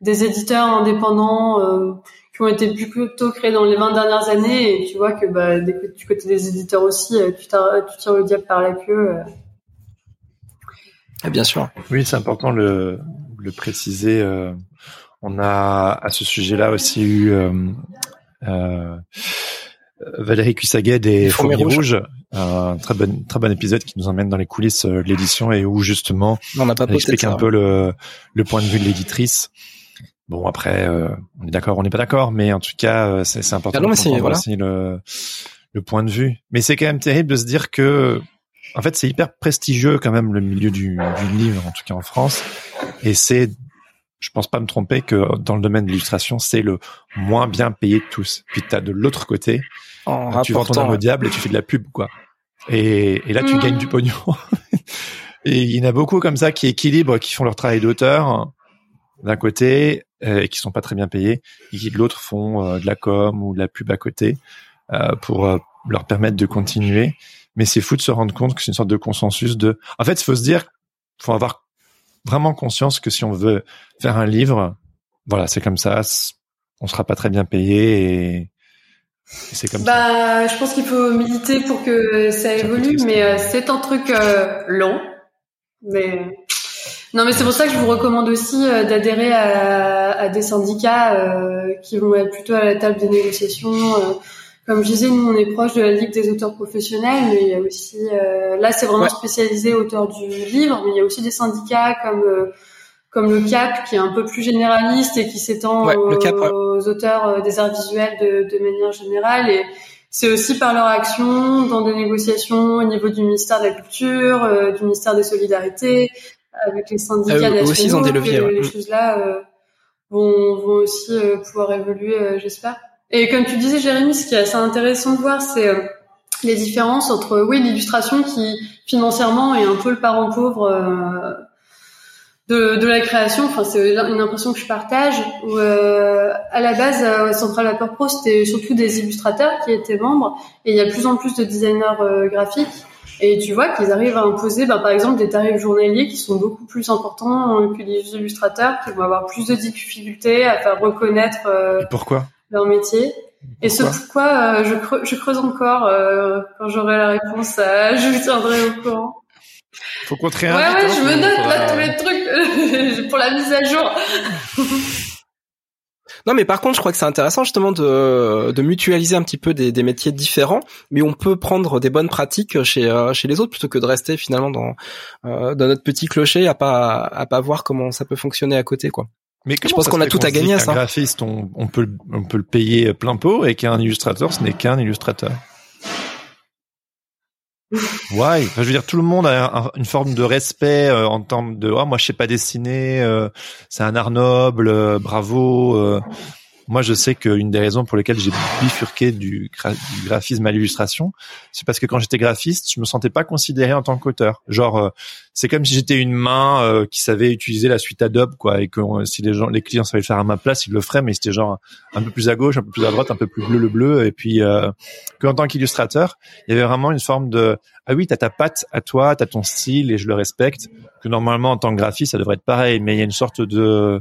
des éditeurs indépendants qui ont été plutôt créés dans les 20 dernières années et tu vois que bah, du côté des éditeurs aussi, euh, tu, tu tires le diable par la queue. Euh. Ah, bien sûr. Oui, c'est important le, le préciser. Euh, on a à ce sujet-là aussi eu euh, Valérie Cuissaguet des Fourmis Rouges, un très bon très bon épisode qui nous emmène dans les coulisses de l'édition et où justement on, a pas elle explique un peu le, le point de vue de l'éditrice. Bon après, euh, on est d'accord, on n'est pas d'accord, mais en tout cas, euh, c'est important ah de voilà. aussi le, le point de vue. Mais c'est quand même terrible de se dire que, en fait, c'est hyper prestigieux quand même le milieu du, du livre, en tout cas en France, et c'est, je pense pas me tromper que dans le domaine de l'illustration, c'est le moins bien payé de tous. Puis t'as de l'autre côté, en tu vends ton âme au diable et tu fais de la pub, quoi. Et, et là, tu mmh. gagnes du pognon. et il y en a beaucoup comme ça qui équilibrent, qui font leur travail d'auteur d'un côté euh, et qui sont pas très bien payés et qui de l'autre font euh, de la com ou de la pub à côté euh, pour leur permettre de continuer. Mais c'est fou de se rendre compte que c'est une sorte de consensus de. En fait, il faut se dire, faut avoir vraiment conscience que si on veut faire un livre, voilà, c'est comme ça, on sera pas très bien payé et, c'est comme bah, ça. Je pense qu'il faut militer pour que ça évolue, mais euh, c'est un truc euh, long. Mais non, mais c'est pour ça que je vous recommande aussi euh, d'adhérer à, à, des syndicats euh, qui vont être plutôt à la table des négociations. comme je disais, nous on est proche de la Ligue des auteurs professionnels, mais il y a aussi là c'est vraiment spécialisé auteur du livre, mais il y a aussi des syndicats comme comme le CAP qui est un peu plus généraliste et qui s'étend aux, auteurs euh, des arts visuels de, de manière générale. Et c'est aussi par leur action dans des négociations au niveau du ministère de la Culture, euh, du ministère des Solidarités, avec les syndicats euh, nationaux, aussi, ont des leviers, que les choses-là euh, vont, vont aussi pouvoir évoluer, j'espère. Et comme tu disais, Jérémy, ce qui est assez intéressant de voir, c'est les différences entre, oui, l'illustration qui financièrement est un peu le parent pauvre de, de la création. Enfin, c'est une impression que je partage. Où, euh, à la base, euh, Central Vapor Pro, c'était surtout des illustrateurs qui étaient membres, et il y a de plus en plus de designers euh, graphiques. Et tu vois qu'ils arrivent à imposer, bah, par exemple, des tarifs journaliers qui sont beaucoup plus importants que les illustrateurs, qui vont avoir plus de difficultés à faire reconnaître euh, pourquoi? leur métier. Et ce pourquoi? je, creuse, je creuse encore quand j'aurai la réponse, je vous tiendrai au courant. Faut qu'on te Ouais, ouais, je me note là tous les trucs pour la mise à jour. Non, mais par contre, je crois que c'est intéressant justement de, de mutualiser un petit peu des, des, métiers différents, mais on peut prendre des bonnes pratiques chez euh, chez les autres plutôt que de rester finalement dans euh, dans notre petit clocher à pas à pas voir comment ça peut fonctionner à côté, quoi. Mais je pense qu'on a tout à gagner à ça. Un graphiste, on, on peut on peut le payer plein pot, et qu'un illustrateur, ce n'est qu'un illustrateur? Ouais, je veux dire, tout le monde a une forme de respect euh, en termes de oh, moi je sais pas dessiner, euh, c'est un art noble, euh, bravo. Moi, je sais qu'une des raisons pour lesquelles j'ai bifurqué du, graphisme à l'illustration, c'est parce que quand j'étais graphiste, je me sentais pas considéré en tant qu'auteur. Genre, euh, c'est comme si j'étais une main euh, qui savait utiliser la suite Adobe, quoi, et que si les gens, les clients savaient le faire à ma place, ils le feraient, mais c'était genre un peu plus à gauche, un peu plus à droite, un peu plus bleu le bleu, et puis euh, qu'en tant qu'illustrateur, il y avait vraiment une forme de ah oui, t'as ta patte à toi, t'as ton style, et je le respecte. Que normalement en tant que graphiste, ça devrait être pareil, mais il y a une sorte de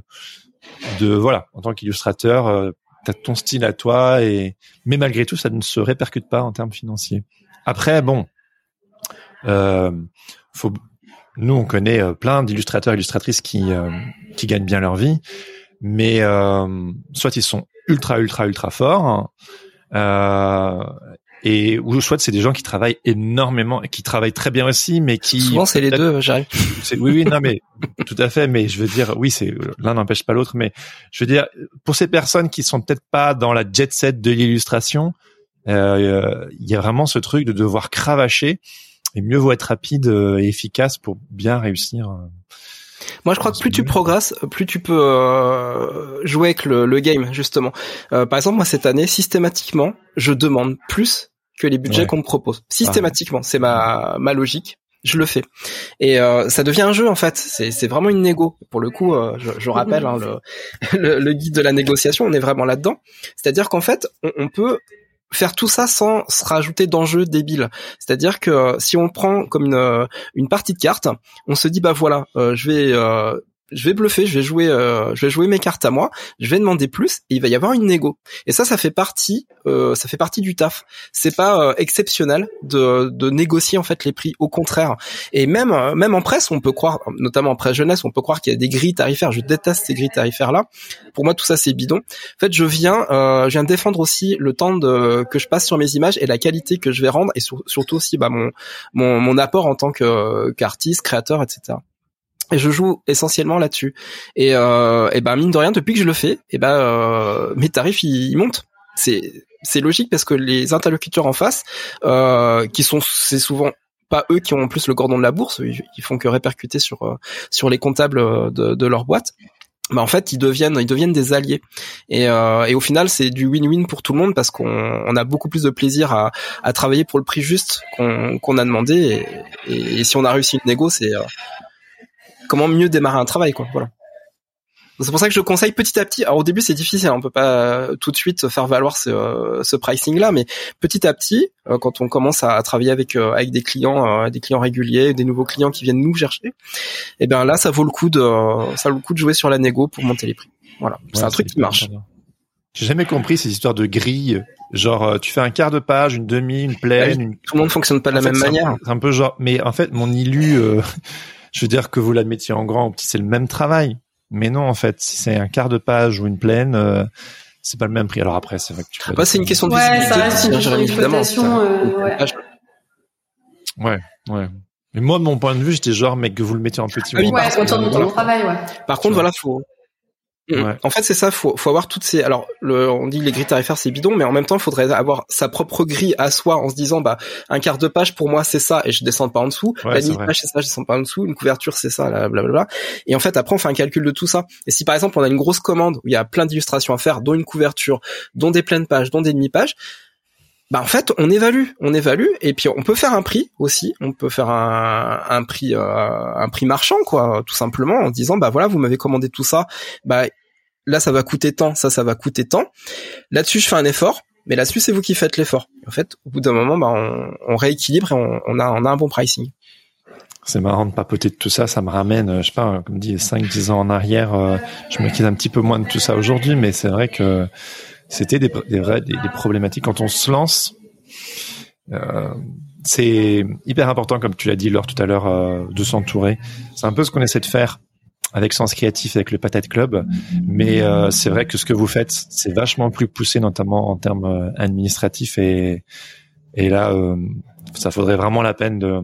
de voilà, en tant qu'illustrateur, euh, tu as ton style à toi et mais malgré tout, ça ne se répercute pas en termes financiers. Après, bon, euh, nous on connaît euh, plein d'illustrateurs illustratrices qui euh, qui gagnent bien leur vie, mais soit ils sont ultra ultra ultra forts, euh, et ou soit c'est des gens qui travaillent énormément et qui travaillent très bien aussi mais qui souvent c'est les deux j'arrive oui oui non mais tout à fait mais je veux dire oui c'est l'un n'empêche pas l'autre mais je veux dire pour ces personnes qui sont peut-être pas dans la jet set de l'illustration euh, il y a vraiment ce truc de devoir cravacher et mieux vaut être rapide et efficace pour bien réussir moi, je crois que plus tu progresses, plus tu peux euh, jouer avec le, le, game, justement. Euh, par exemple, moi, cette année, systématiquement, je demande plus que les budgets qu'on me propose. Systématiquement, c'est ma, ma logique. Je le fais. Et euh, ça devient un jeu, en fait. C'est vraiment une négo. Pour le coup, euh, je, je, rappelle hein, le, le, guide de la négociation, on est vraiment là-dedans. C'est-à-dire qu'en fait, on, on peut faire tout ça sans se rajouter d'enjeux débiles. C'est-à-dire que euh, si on prend comme une, euh, une partie de cartes, on se dit bah voilà, euh, je vais je vais bluffer, je vais jouer, euh, je vais jouer mes cartes à moi, je vais demander plus et il va y avoir une négo. Et ça, ça fait partie, euh, ça fait partie du taf. C'est pas euh, exceptionnel de, de négocier en fait les prix. Au contraire. Et même, même en presse, on peut croire, notamment en presse jeunesse, on peut croire qu'il y a des grilles tarifaires. Je déteste ces grilles tarifaires là. Pour moi, tout ça c'est bidon. En fait, je viens, je viens défendre aussi le temps de, que je passe sur mes images et la qualité que je vais rendre et surtout aussi bah, mon, mon, mon apport en tant que qu'artiste, créateur, etc. Et je joue essentiellement là-dessus. Et, euh, et ben mine de rien, depuis que je le fais, et ben euh, mes tarifs ils, montent. C'est c'est logique parce que les interlocuteurs en face, euh, qui sont c'est souvent pas eux qui ont en plus le cordon de la bourse, ils, font que répercuter sur euh, sur les comptables de, de leur boîte. Bah en fait ils deviennent ils deviennent des alliés et, euh, et au final c'est du win-win pour tout le monde parce qu'on on a beaucoup plus de plaisir à, à travailler pour le prix juste qu'on qu'on a demandé et, si on a réussi une négo c'est euh, comment mieux démarrer un travail, quoi. Voilà. C'est pour ça que je conseille petit à petit. Alors au début c'est difficile, hein, on peut pas tout de suite faire valoir ce, ce pricing là, mais petit à petit, quand on commence à, travailler avec avec des clients, des clients réguliers, des nouveaux clients qui viennent nous chercher, et eh bien là ça vaut le coup de ça vaut le coup de jouer sur la négo pour monter les prix. Voilà, c'est un truc qui marche. J'ai jamais compris ces histoires de grilles. Genre, euh, tu fais un quart de page, une demi, une pleine. Une... Tout le monde fonctionne pas de la même manière. C'est un, peu genre, mais en fait, mon illu, euh, je veux dire que vous l'admettiez en grand ou petit, c'est le même travail. Mais non, en fait, si c'est un quart de page ou une pleine, euh, c'est pas le même prix. Alors après, c'est vrai que tu. Bah, c'est une question de ouais, ça reste une question ouais. ouais, ouais. Mais moi, de mon point de vue, j'étais genre, mec, que vous le mettez en petit. Ah oui, par, contre, travail, ouais. Par contre, voilà, faut Mm. En fait, c'est ça. Faut, faut avoir toutes ces. Alors, le, on dit les grilles tarifaires c'est bidon, mais en même temps, il faudrait avoir sa propre grille à soi en se disant, bah, un quart de page pour moi c'est ça et je descends pas en dessous. la ligne page c'est ça, je descends pas en dessous. Une couverture c'est ça, blablabla. Et en fait, après, on fait un calcul de tout ça. Et si par exemple on a une grosse commande où il y a plein d'illustrations à faire, dont une couverture, dont des pleines pages, dont des demi-pages, bah en fait on évalue, on évalue et puis on peut faire un prix aussi, on peut faire un, un prix euh, un prix marchand quoi, tout simplement en disant bah voilà vous m'avez commandé tout ça, bah là ça va coûter tant, ça ça va coûter tant. Là-dessus je fais un effort, mais là-dessus c'est vous qui faites l'effort. En fait, au bout d'un moment, bah, on, rééquilibre et on, a, un bon pricing. C'est marrant de papoter de tout ça, ça me ramène, euh, je sais pas, comme dit, 5-10 ans en arrière, euh, je me quitte un petit peu moins de tout ça aujourd'hui, mais c'est vrai que c'était des, vrais, des, problématiques quand on se lance. Euh, c'est hyper important, comme tu l'as dit, Laure, tout à l'heure, euh, de s'entourer. C'est un peu ce qu'on essaie de faire avec Sens Créatif, avec le Patate Club. Mais euh, c'est vrai que ce que vous faites, c'est vachement plus poussé, notamment en termes euh, administratifs. Et, et là, euh, ça faudrait vraiment la peine de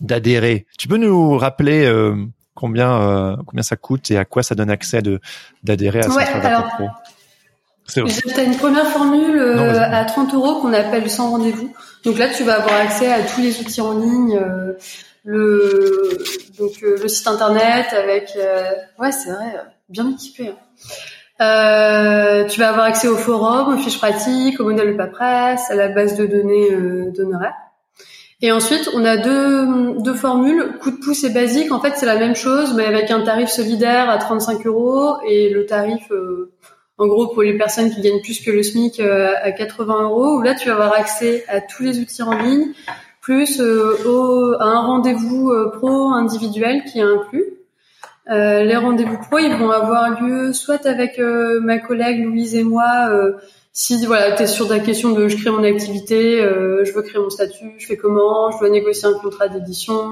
d'adhérer. Tu peux nous rappeler combien combien ça coûte et à quoi ça donne accès de d'adhérer à ouais, alors, Pro? Tu as une première formule à 30 euros qu'on appelle sans rendez-vous. Donc là, tu vas avoir accès à tous les outils en ligne le donc euh, le site internet avec euh, ouais c'est vrai bien équipé. Hein. Euh, tu vas avoir accès au forum, aux fiches pratiques, au modèle de paperasse, à la base de données euh, d'honoraires. Et ensuite, on a deux, deux formules, coup de pouce et basique. En fait, c'est la même chose, mais avec un tarif solidaire à 35 euros et le tarif, en gros, pour les personnes qui gagnent plus que le SMIC, à 80 euros. Où là, tu vas avoir accès à tous les outils en ligne, plus euh, au, à un rendez-vous euh, pro individuel qui est inclus. Euh, les rendez-vous pro, ils vont avoir lieu soit avec ma collègue Louise et moi, si voilà, tu es sur ta question de je crée mon activité, je veux créer mon statut, je fais comment, je dois négocier un contrat d'édition,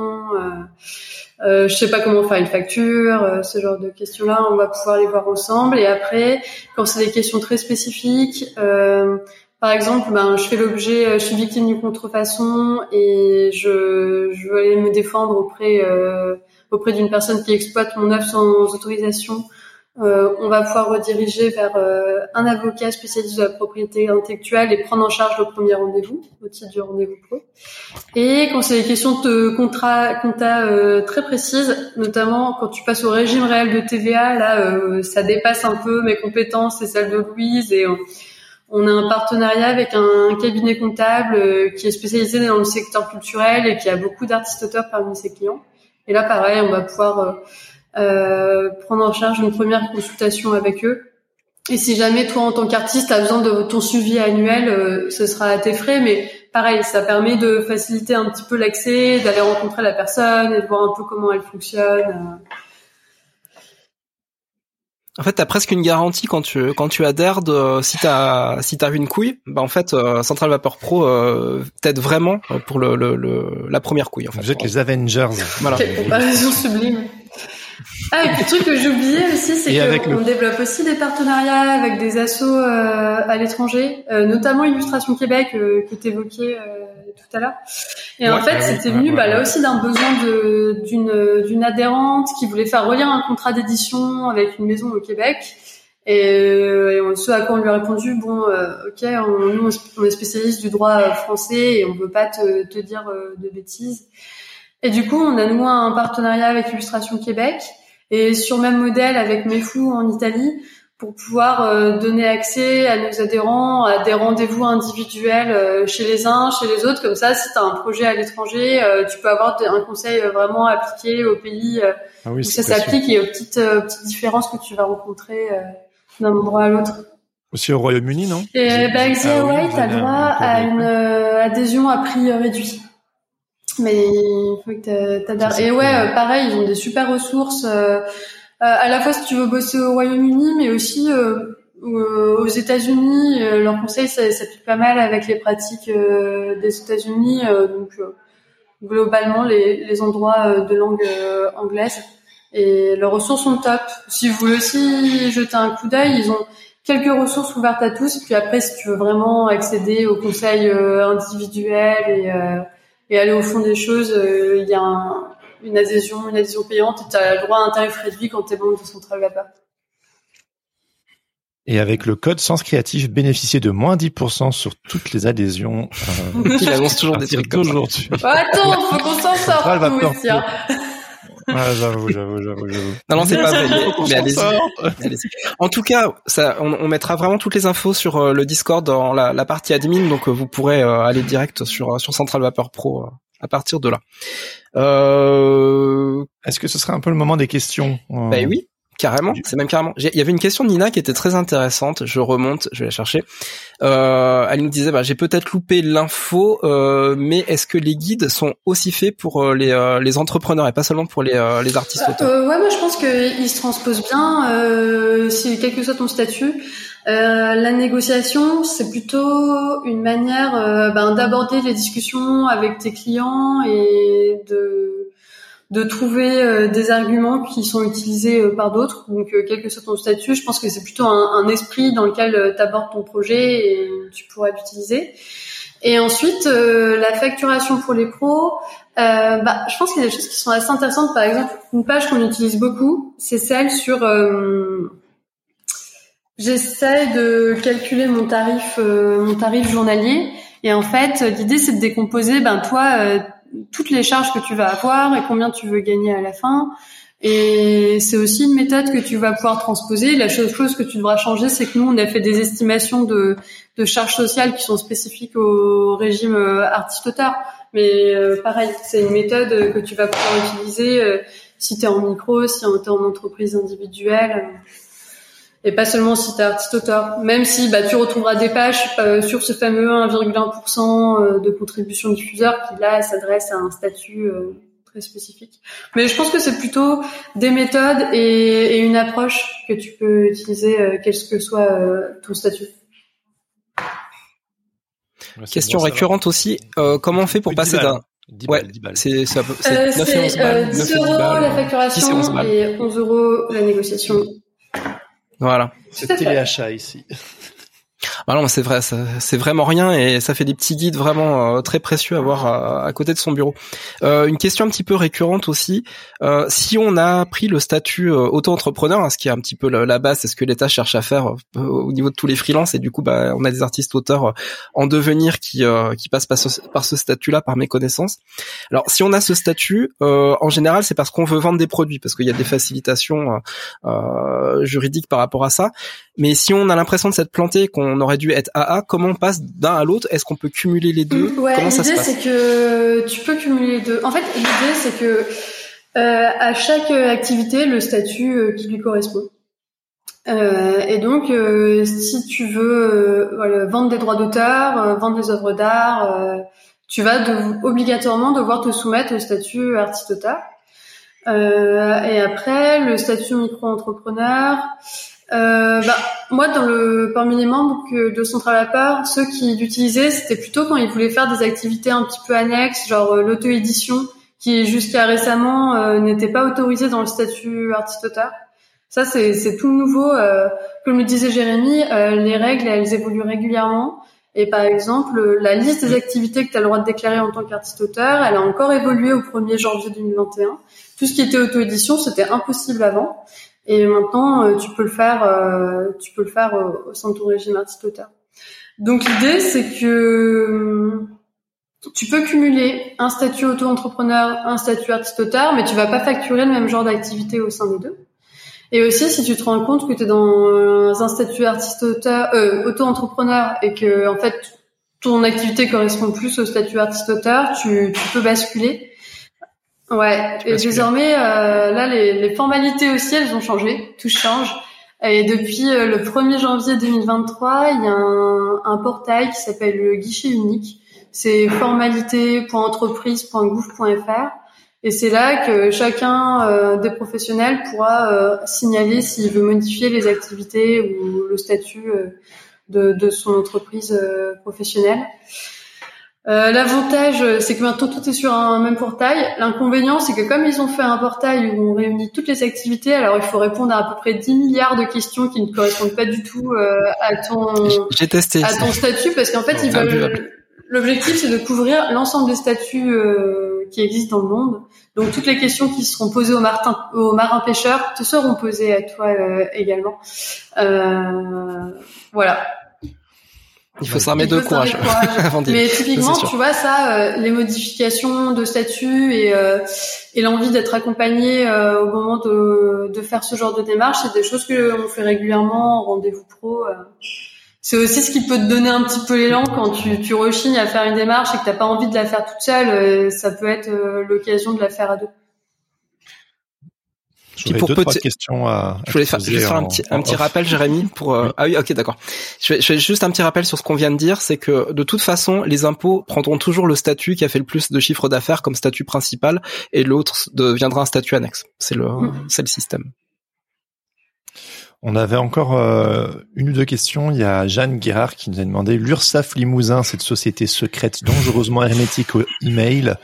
euh, je sais pas comment faire une facture, ce genre de questions-là, on va pouvoir les voir ensemble. Et après, quand c'est des questions très spécifiques, euh, par exemple, ben, je fais l'objet, euh, je suis victime d'une contrefaçon et je, je veux aller me défendre auprès euh, auprès d'une personne qui exploite mon œuvre sans autorisation. Euh, on va pouvoir rediriger vers euh, un avocat spécialiste de la propriété intellectuelle et prendre en charge le premier rendez-vous au titre du rendez-vous pro. Et quand c'est des questions de contrat, compta euh, très précises, notamment quand tu passes au régime réel de TVA, là, ça dépasse un peu mes compétences et celles de Louise et on a un partenariat avec un cabinet comptable euh, qui est spécialisé dans le secteur culturel et qui a beaucoup d'artistes auteurs parmi ses clients. Et là, pareil, on va pouvoir euh, euh, prendre en charge une première consultation avec eux. Et si jamais toi, en tant qu'artiste, as besoin de ton suivi annuel, ce sera à tes frais. Mais pareil, ça permet de faciliter un petit peu l'accès, d'aller rencontrer la personne et de voir un peu comment elle fonctionne. En fait, t'as presque une garantie quand tu quand tu adhères de si t'as si t'as une couille, bah en fait euh, Central Vapor Pro euh, t'aide vraiment pour le, le, la première couille. En fait. Vous êtes les Avengers. Voilà. Quelle comparaison sublime. Ah, et puis le truc que j'oubliais aussi, c'est qu'on développe aussi des partenariats avec des assos euh, à l'étranger, euh, notamment Illustration Québec euh, que tu tout à l'heure. Et en fait, c'était venu bah, là aussi d'un besoin de d'une d'une adhérente qui voulait faire relire un contrat d'édition avec une maison au Québec. Et, et ce à quoi on lui a répondu, bon, ok, on, nous on est spécialiste du droit français et on veut pas te, te dire de bêtises. Et du coup, on a noué un partenariat avec Illustration Québec et sur même modèle avec Mefou en Italie pour pouvoir euh, donner accès à nos adhérents à des rendez-vous individuels euh, chez les uns, chez les autres. Comme ça, si tu as un projet à l'étranger, euh, tu peux avoir un conseil vraiment appliqué au pays ah oui, où ça s'applique et aux petites, petites différences que tu vas rencontrer d'un endroit à l'autre. Aussi au Royaume-Uni, non? Et bah, ah, tu as droit à une adhésion à prix réduit. Mais il faut que t'adhères. Et ouais, pareil, ils ont des super ressources. Euh, à la fois si tu veux bosser au Royaume-Uni, mais aussi euh, aux États-Unis. Euh, leur conseil s'applique pas mal avec les pratiques des États-Unis. donc globalement les, les, endroits de langue anglaise et leurs ressources sont top. Si vous voulez aussi jeter un coup d'œil, ils ont quelques ressources ouvertes à tous. Puis après, si tu veux vraiment accéder aux conseils individuels et, et aller au fond des choses, il y a un, une adhésion, une adhésion payante et tu as le droit à un tarif réduit quand tu es membre de Central Vapeur. Et avec le code Sens Créatif, bénéficier de moins 10% sur toutes les adhésions. Euh, Il annonce toujours des trucs d'aujourd'hui. Bah, attends, faut qu'on s'en sorte. Aussi, hein. Ah, j'avoue, j'avoue, j'avoue, j'avoue. Non, non, c'est pas vrai. Mais, allez en tout cas, ça, on, on, mettra vraiment toutes les infos sur euh, le Discord dans la, la, partie admin, donc euh, vous pourrez euh, aller direct sur sur Central Vapeur Pro à partir de là. Euh... Est-ce que ce serait un peu le moment des questions Ben oui, carrément. C'est même carrément. Il y avait une question de Nina qui était très intéressante. Je remonte, je vais la chercher. Euh, elle nous disait, bah, j'ai peut-être loupé l'info, euh, mais est-ce que les guides sont aussi faits pour euh, les, euh, les entrepreneurs et pas seulement pour les, euh, les artistes auteurs Ouais, moi je pense qu'ils se transposent bien, si quel que soit ton statut. Euh, la négociation, c'est plutôt une manière euh, ben, d'aborder les discussions avec tes clients et de, de trouver euh, des arguments qui sont utilisés par d'autres. Donc, quel que soit ton statut, je pense que c'est plutôt un, esprit dans lequel tu abordes ton projet et tu pourras l'utiliser. Et ensuite, la facturation pour les pros, bah, je pense qu'il y a des choses qui sont assez intéressantes. Par exemple, une page qu'on utilise beaucoup, c'est celle sur J'essaie de calculer mon tarif, euh, mon tarif journalier. Et en fait, l'idée c'est de décomposer, ben toi, euh, toutes les charges que tu vas avoir et combien tu veux gagner à la fin. Et c'est aussi une méthode que tu vas pouvoir transposer. La seule chose que tu devras changer, c'est que nous, on a fait des estimations de, de charges sociales qui sont spécifiques au régime euh, artiste-auteur. Mais pareil, c'est une méthode que tu vas pouvoir utiliser si tu es en micro, si tu es en entreprise individuelle et pas seulement si tu es artiste-auteur. Même si bah, tu retrouveras des pages euh, sur ce fameux 1,1% euh, de contribution diffuseur qui là s'adresse à un statut euh, très spécifique. Mais je pense que c'est plutôt des méthodes et, et, une approche que tu peux utiliser, quel que soit ton statut. Question récurrente aussi, comment on fait pour passer d'un 10 balles, 10 balles. C'est c'est 10 euros la facturation et 11 euros la négociation. Voilà. C'est téléachat ici. Bah non, c'est vrai, c'est vraiment rien et ça fait des petits guides vraiment euh, très précieux à voir euh, à, côté de son bureau. Euh, une question un petit peu récurrente aussi, euh, si on a pris le statut auto-entrepreneur, hein, ce qui est un petit peu la, base, c'est ce que l'État cherche à faire au niveau de tous les freelances et du coup, bah, on a des artistes auteurs en devenir qui qui passent par ce, par ce statut-là, par mes connaissances. Alors, si on a ce statut, en général, c'est parce qu'on veut vendre des produits, parce qu'il y a des facilitations juridiques par rapport à ça. Mais si on a l'impression de s'être planté, qu'on aurait dû être AA, comment on passe d'un à l'autre? Est-ce qu'on peut cumuler les deux? Ouais, L'idée c'est que tu peux cumuler les deux. En fait, l'idée c'est que euh, à chaque activité, le statut euh, qui lui correspond. Euh, et donc, si tu veux voilà, vendre des droits d'auteur, vendre des œuvres d'art, tu vas de, obligatoirement devoir te soumettre au statut artiste-auteur. et après, le statut micro-entrepreneur, euh, bah, moi, dans le, parmi les membres que, de Central Vapeur, ceux qui l'utilisaient, c'était plutôt quand ils voulaient faire des activités un petit peu annexes, genre euh, l'auto-édition, qui jusqu'à récemment euh, n'était pas autorisée dans le statut artiste-auteur. Ça, c'est tout nouveau. Euh, comme le disait Jérémy, euh, les règles, elles évoluent régulièrement. Et par exemple, la liste des activités que tu as le droit de déclarer en tant qu'artiste-auteur, elle a encore évolué au 1er janvier 2021. Tout ce qui était auto-édition, c'était impossible avant. Et maintenant, euh, tu peux le faire, euh, tu peux le faire au sein de ton régime artiste-auteur. Donc l'idée, c'est que euh, tu peux cumuler un statut auto-entrepreneur, un statut artiste-auteur, mais tu vas pas facturer le même genre d'activité au sein des deux. Et aussi, si tu te rends compte que tu es dans un statut artiste-auteur, euh, auto-entrepreneur et que en fait ton activité correspond plus au statut artiste-auteur, tu, tu, peux basculer. Ouais. Et désormais, euh, là, les, les, formalités aussi, elles ont changé. Tout change. Et depuis euh, le 1er janvier 2023, il y a un, un portail qui s'appelle le guichet unique. C'est formalité.entreprise.gouv.fr et c'est là que chacun euh, des professionnels pourra euh, signaler s'il veut modifier les activités ou le statut de, de, son entreprise professionnelle. L'avantage, c'est que maintenant tout est sur un même portail. L'inconvénient, c'est que comme ils ont fait un portail où on réunit toutes les activités, alors il faut répondre à à peu près 10 milliards de questions qui ne correspondent pas du tout à ton testé, à ton statut, parce qu'en fait ils veulent. L'objectif, c'est de couvrir l'ensemble des statuts qui existent dans le monde. Donc toutes les questions qui seront posées aux, martin, aux marins pêcheurs te seront posées à toi euh, également. Euh, voilà. Il faut s'armer de courage. Mais typiquement, tu vois ça, euh, les modifications de statut et, euh, et l'envie d'être accompagné au moment de, de, faire ce genre de démarche, c'est des choses que on fait régulièrement en rendez-vous pro c'est aussi ce qui peut te donner un petit peu l'élan quand tu, tu rechignes à faire une démarche et que t'as pas envie de la faire toute seule. Euh, ça peut être euh, l'occasion de la faire à deux. Je pour deux, questions à, je voulais faire, faire un petit, un petit rappel, Jérémy, pour, euh, ah oui, ok, d'accord. Je fais, juste un petit rappel sur ce qu'on vient de dire, c'est que de toute façon, les impôts prendront toujours le statut qui a fait le plus de chiffre d'affaires comme statut principal et l'autre deviendra un statut annexe. C'est le, mm. c'est le système. On avait encore euh, une ou deux questions. Il y a Jeanne Guérard qui nous a demandé l'URSAF Limousin, cette société secrète dangereusement hermétique au email.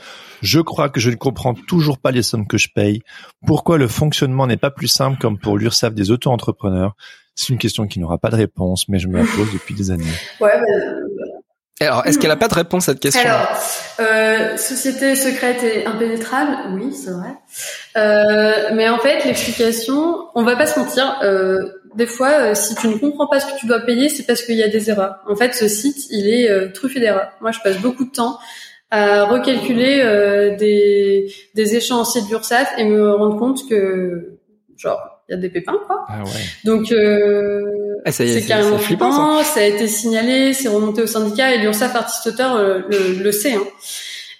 Je crois que je ne comprends toujours pas les sommes que je paye. Pourquoi le fonctionnement n'est pas plus simple comme pour l'URSAF des auto-entrepreneurs? C'est une question qui n'aura pas de réponse, mais je me la pose depuis des années. Ouais, alors, est-ce qu'elle n'a pas de réponse à cette question? Euh, société secrète et impénétrable, oui, c'est vrai. Euh, mais en fait, l'explication, on va pas se mentir. Euh, des fois, si tu ne comprends pas ce que tu dois payer, c'est parce qu'il y a des erreurs. En fait, ce site, il est truffé d'erreurs. Moi, je passe beaucoup de temps à recalculer des, des échéanciers de l'URSSAF et me rendre compte que, genre, il y a des pépins quoi. Ah ouais. Donc euh, ah, c'est carrément flippant. Ça. a été signalé, c'est remonté au syndicat et l'URSSAF artiste auteur euh, le, le, sait. Hein.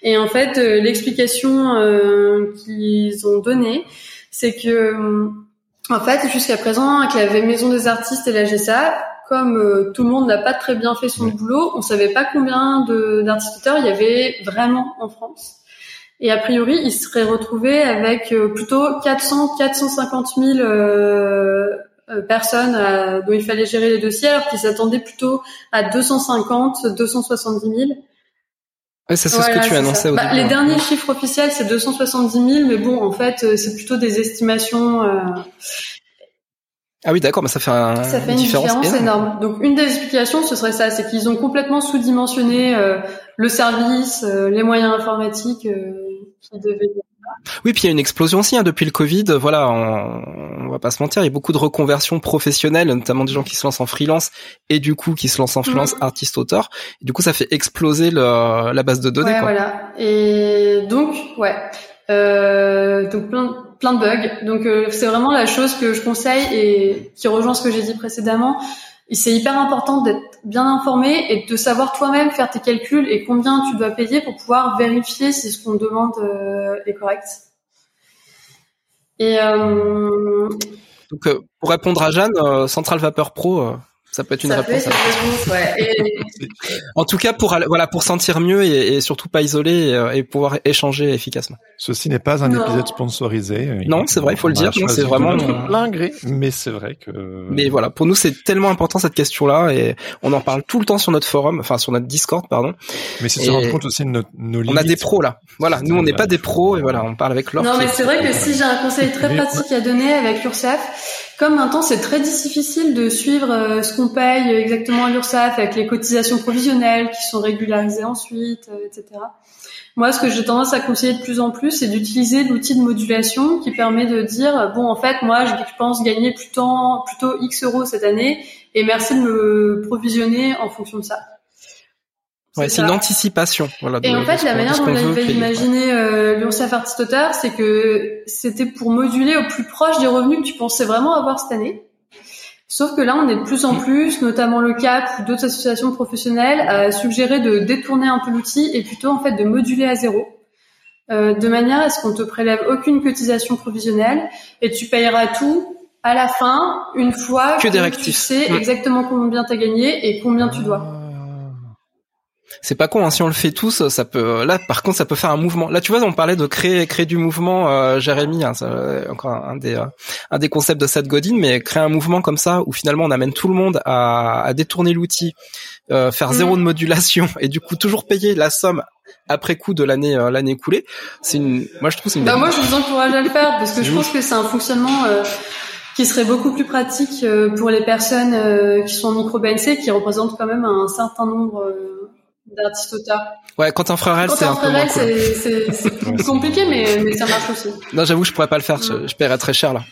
Et en fait, euh, l'explication euh, qu'ils ont donnée, c'est que en fait jusqu'à présent avec la maison des artistes et la GSA, comme tout le monde n'a pas très bien fait son boulot, on savait pas combien d'artistes auteurs il y avait vraiment en France. Et a priori, il serait retrouvé avec euh, plutôt 400, 450 000 euh, euh, personnes dont il fallait gérer les dossiers, alors qu'ils s'attendaient plutôt à 250, 270 000. Ouais, c'est ce que tu annonçais au bah, Les derniers chiffres officiels, c'est 270 000, mais bon, en fait, c'est plutôt des estimations. Ah oui, d'accord, mais ça fait, un, ça fait une, différence, énorme. Donc une des explications, ce serait ça, c'est qu'ils ont complètement sous-dimensionné le service, les moyens informatiques oui, puis il y a une explosion aussi hein, depuis le Covid. Voilà, on, on, va pas se mentir, il y a beaucoup de reconversions professionnelles, notamment des gens qui se lancent en freelance et du coup qui se lancent en freelance mmh. artiste-auteur. Du coup, ça fait exploser le, la base de données. Ouais, voilà. Et donc, ouais, euh, donc plein, plein de bugs. Donc euh, c'est vraiment la chose que je conseille et qui rejoint ce que j'ai dit précédemment. C'est hyper important d'être bien informé et de savoir toi-même faire tes calculs et combien tu dois payer pour pouvoir vérifier si ce qu'on demande euh, est correct. Et euh... donc euh, pour répondre à Jeanne, euh, Central Vapeur Pro ça peut être une réponse. en tout cas, pour voilà, pour sentir mieux et, surtout pas isoler euh, et, pouvoir échanger efficacement. Ceci n'est pas un épisode sponsorisé. Non, c'est vrai, il faut le dire. C'est vraiment l'ingré, mais c'est vrai que. Mais voilà, pour nous, c'est tellement important cette question-là et on en parle tout le temps sur notre forum, enfin sur notre Discord, pardon. Mais c'est se rendre compte aussi de nos, nos limites. On a des pros là. Voilà, nous on n'est pas des pros et voilà, on parle avec leur. Non, mais c'est vrai que si j'ai un conseil très pratique à donner avec l'URSSAF, comme maintenant c'est très difficile de suivre euh, ce qu'on paye exactement à l'URSSAF avec les cotisations provisionnelles qui sont régularisées ensuite, euh, etc. Moi, ce que j'ai tendance à conseiller de plus en plus, c'est d'utiliser l'outil de modulation qui permet de dire bon, en fait, moi, je pense gagner plutôt plutôt X euros cette année, et merci de me provisionner en fonction de ça. Ouais, c'est une anticipation. Voilà, et en fait, la manière dont on avait imaginé euh, l'URSSAF Artist Auteur, c'est que c'était pour moduler au plus proche des revenus que tu pensais vraiment avoir cette année. Sauf que là, on est de plus en plus, notamment le CAP ou d'autres associations professionnelles, à suggérer de détourner un peu l'outil et plutôt en fait de moduler à zéro. Euh, de manière à ce qu'on te prélève aucune cotisation provisionnelle et tu payeras tout à la fin, une fois que, tu sais exactement combien tu as gagné et combien tu dois. C'est pas con, hein, si on le fait tous, ça peut. Là, par contre, ça peut faire un mouvement. Là, tu vois, on parlait de créer créer du mouvement, euh, Jérémy, hein, encore un des euh, un des concepts de Seth Godin, mais créer un mouvement comme ça où finalement on amène tout le monde à, à détourner l'outil, euh, faire zéro mm. de modulation et du coup toujours payer la somme après coup de l'année euh, l'année écoulée. C'est une. Moi, je trouve c'est une. Bah, moi, je vous encourage à le faire parce que je pense que c'est un fonctionnement qui serait beaucoup plus pratique pour les personnes qui sont en micro BNC, qui représentent quand même un certain nombre d'artistes auteurs. Ouais, Quentin Frérel, c'est un peu moins cool. c'est compliqué, mais, mais ça marche aussi. Non, j'avoue, je pourrais pas le faire. Je, je paierais très cher là.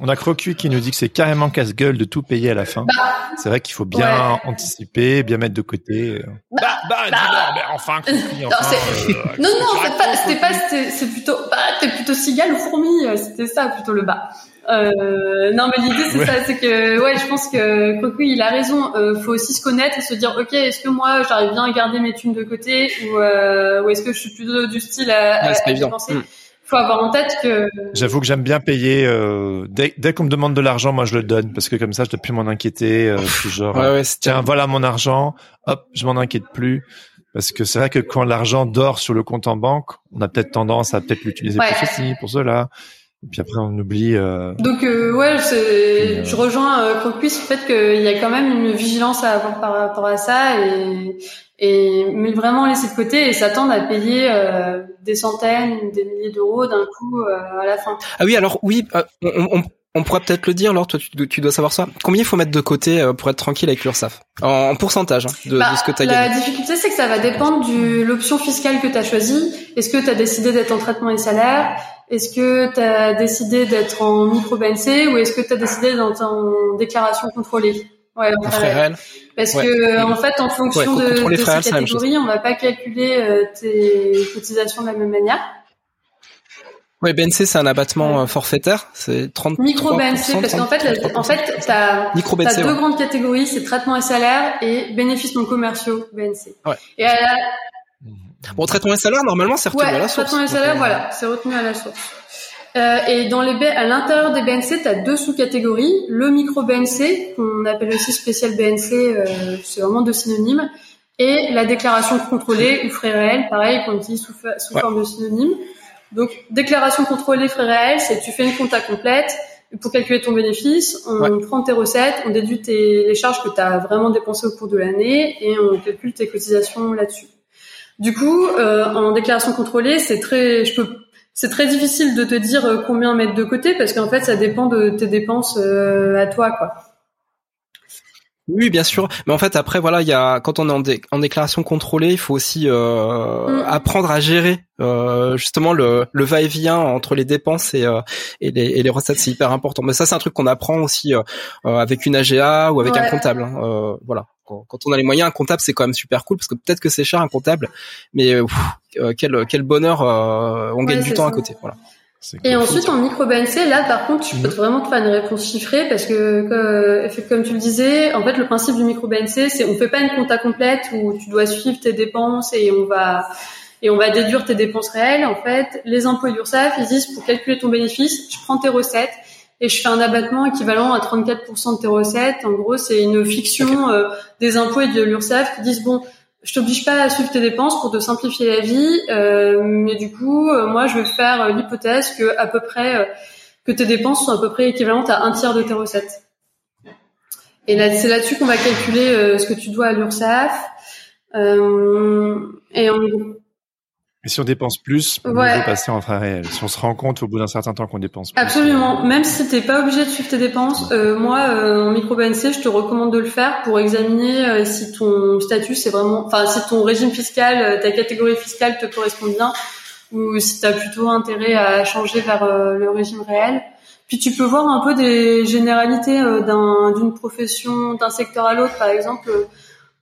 On a Crocu qui nous dit que c'est carrément casse-gueule de tout payer à la fin. Bah, c'est vrai qu'il faut bien anticiper, bien mettre de côté. Bah, bah, bah, bah mais enfin, Crocu, enfin, euh, non, non, c'est pas, c'était pas, c'est plutôt, bah, t'es plutôt cigale ou fourmi, euh, c'était ça plutôt le bas. Euh, non, mais l'idée c'est ça, c'est que ouais, je pense que Cocu il a raison. Euh, faut aussi se connaître et se dire, ok, est-ce que moi j'arrive bien à garder mes thunes de côté ou, euh, ou est-ce que je suis plutôt du style à, ouais, à, à mm. Faut avoir en tête que. J'avoue que j'aime bien payer. Euh, dès, dès qu'on me demande de l'argent, moi je le donne parce que comme ça je dois plus m'en inquiéter. Euh, genre, ouais, ouais, tiens, voilà mon argent. Hop, je m'en inquiète plus. Parce que c'est vrai que quand l'argent dort sur le compte en banque, on a peut-être tendance à peut-être l'utiliser pour ceci, pour cela. Et puis après, on oublie. Euh... Donc euh, ouais, c'est, euh... je rejoins euh, Crocuis sur le fait qu'il y a quand même une vigilance à avoir par rapport à ça et et mais vraiment laisser de côté et s'attendre à payer euh, des centaines, des milliers d'euros d'un coup euh, à la fin. Ah oui, alors oui, euh, on, on, on pourrait peut-être le dire, alors toi tu, tu, dois savoir ça. Combien il faut mettre de côté euh, pour être tranquille avec l'URSSAF? En, en, pourcentage hein, de, bah, de, ce que tu as gagné La difficulté c'est que ça va dépendre de l'option fiscale que tu as choisie. Est-ce que tu as décidé d'être en traitement et salaire Est-ce que tu as décidé d'être en micro-BNC ou est-ce que tu as décidé d'être en déclaration contrôlée? Ouais, en Parce que en fait, en fonction de, de ces catégories, on va pas calculer euh, tes cotisations de la même manière. Oui, BNC, c'est un abattement euh, forfaitaire. C'est 30 Micro BNC, parce qu'en fait, en fait, t'as, as deux grandes catégories, c'est traitement et salaire et bénéfices non commerciaux, BNC. Bon, traitement et salaire, normalement, c'est retenu à la source. traitement et salaire, voilà, c'est retenu à la source. Euh, et dans les à l'intérieur des BNC, tu as deux sous-catégories. Le micro BNC, qu'on appelle aussi spécial BNC, euh, c'est vraiment deux synonymes, et la déclaration contrôlée ou frais réels, pareil, qu'on utilise sous, sous forme de synonyme. Donc, déclaration contrôlée frais réels, c'est tu fais une compta complète. Pour calculer ton bénéfice, on prend tes recettes, on déduit tes, les charges que tu as vraiment dépensées au cours de l'année et on calcule tes cotisations là-dessus. Du coup, euh, en déclaration contrôlée, c'est très, je peux, c'est très difficile de te dire euh, combien mettre de côté parce qu'en fait, ça dépend de tes dépenses euh, à toi, quoi. Oui, bien sûr. Mais en fait, après, voilà, il y a quand on est en, déclaration contrôlée, il faut aussi euh, mm. apprendre à gérer euh, justement le, le va-et-vient entre les dépenses et, euh, et, les, et les recettes. C'est hyper important. Mais ça, c'est un truc qu'on apprend aussi euh, euh, avec une AGA ou avec un comptable. Hein. voilà. Quand, on a les moyens, un comptable, c'est quand même super cool parce que peut-être que c'est cher un comptable, mais quel quel bonheur, on gagne du temps à côté. Voilà. Et ensuite, en micro-BNC, là, par contre, tu peux vraiment te faire une réponse chiffrée parce que, comme tu le disais, en fait, le principe du micro-BNC, c'est on fait pas une compta complète où tu dois suivre tes dépenses et on va et on va déduire tes dépenses réelles. En fait, les impôts d'URSSAF, ils disent pour calculer ton bénéfice, je prends tes recettes et je fais un abattement équivalent à 34% de tes recettes. En gros, c'est une fiction euh, des impôts et de l'URSSAF qui disent bon, je t'oblige pas à suivre tes dépenses pour te simplifier la vie, euh, mais du coup, euh, moi, je vais faire euh, l'hypothèse que à peu près que tes dépenses sont à peu près équivalentes à un tiers de tes recettes. Et là, c'est là-dessus qu'on va calculer ce que tu dois à l'URSSAF. et en et si on dépense plus, on ouais. veut passer en frais réels. Si on se rend compte au bout d'un certain temps qu'on dépense plus. Absolument. Même si t'es pas obligé de suivre tes dépenses, euh, moi, euh, en micro BNC, je te recommande de le faire pour examiner euh, si ton statut c'est vraiment, enfin, si ton régime fiscal, euh, ta catégorie fiscale te correspond bien, ou si tu as plutôt intérêt à changer vers euh, le régime réel. Puis tu peux voir un peu des généralités d'un, d'une profession, d'un secteur à l'autre, par exemple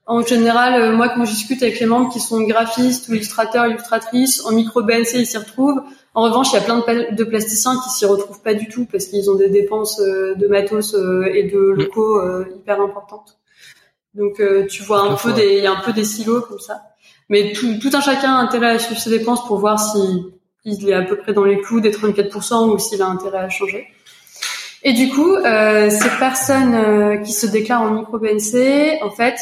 En général, moi, quand je discute avec les membres qui sont graphistes ou illustrateurs, illustratrices, en micro BNC, ils s'y retrouvent. En revanche, il y a plein de, plasticiens qui s'y retrouvent pas du tout parce qu'ils ont des dépenses de matos et de mm. locaux hyper importantes. Donc, tu vois un peu des, il y a un peu des silos comme ça. Mais tout, tout un chacun a intérêt à suivre ses dépenses pour voir si il est à peu près dans les clous des 34% ou s'il a intérêt à changer. Et du coup, euh, ces personnes euh, qui se déclarent en micro-BNC, en fait,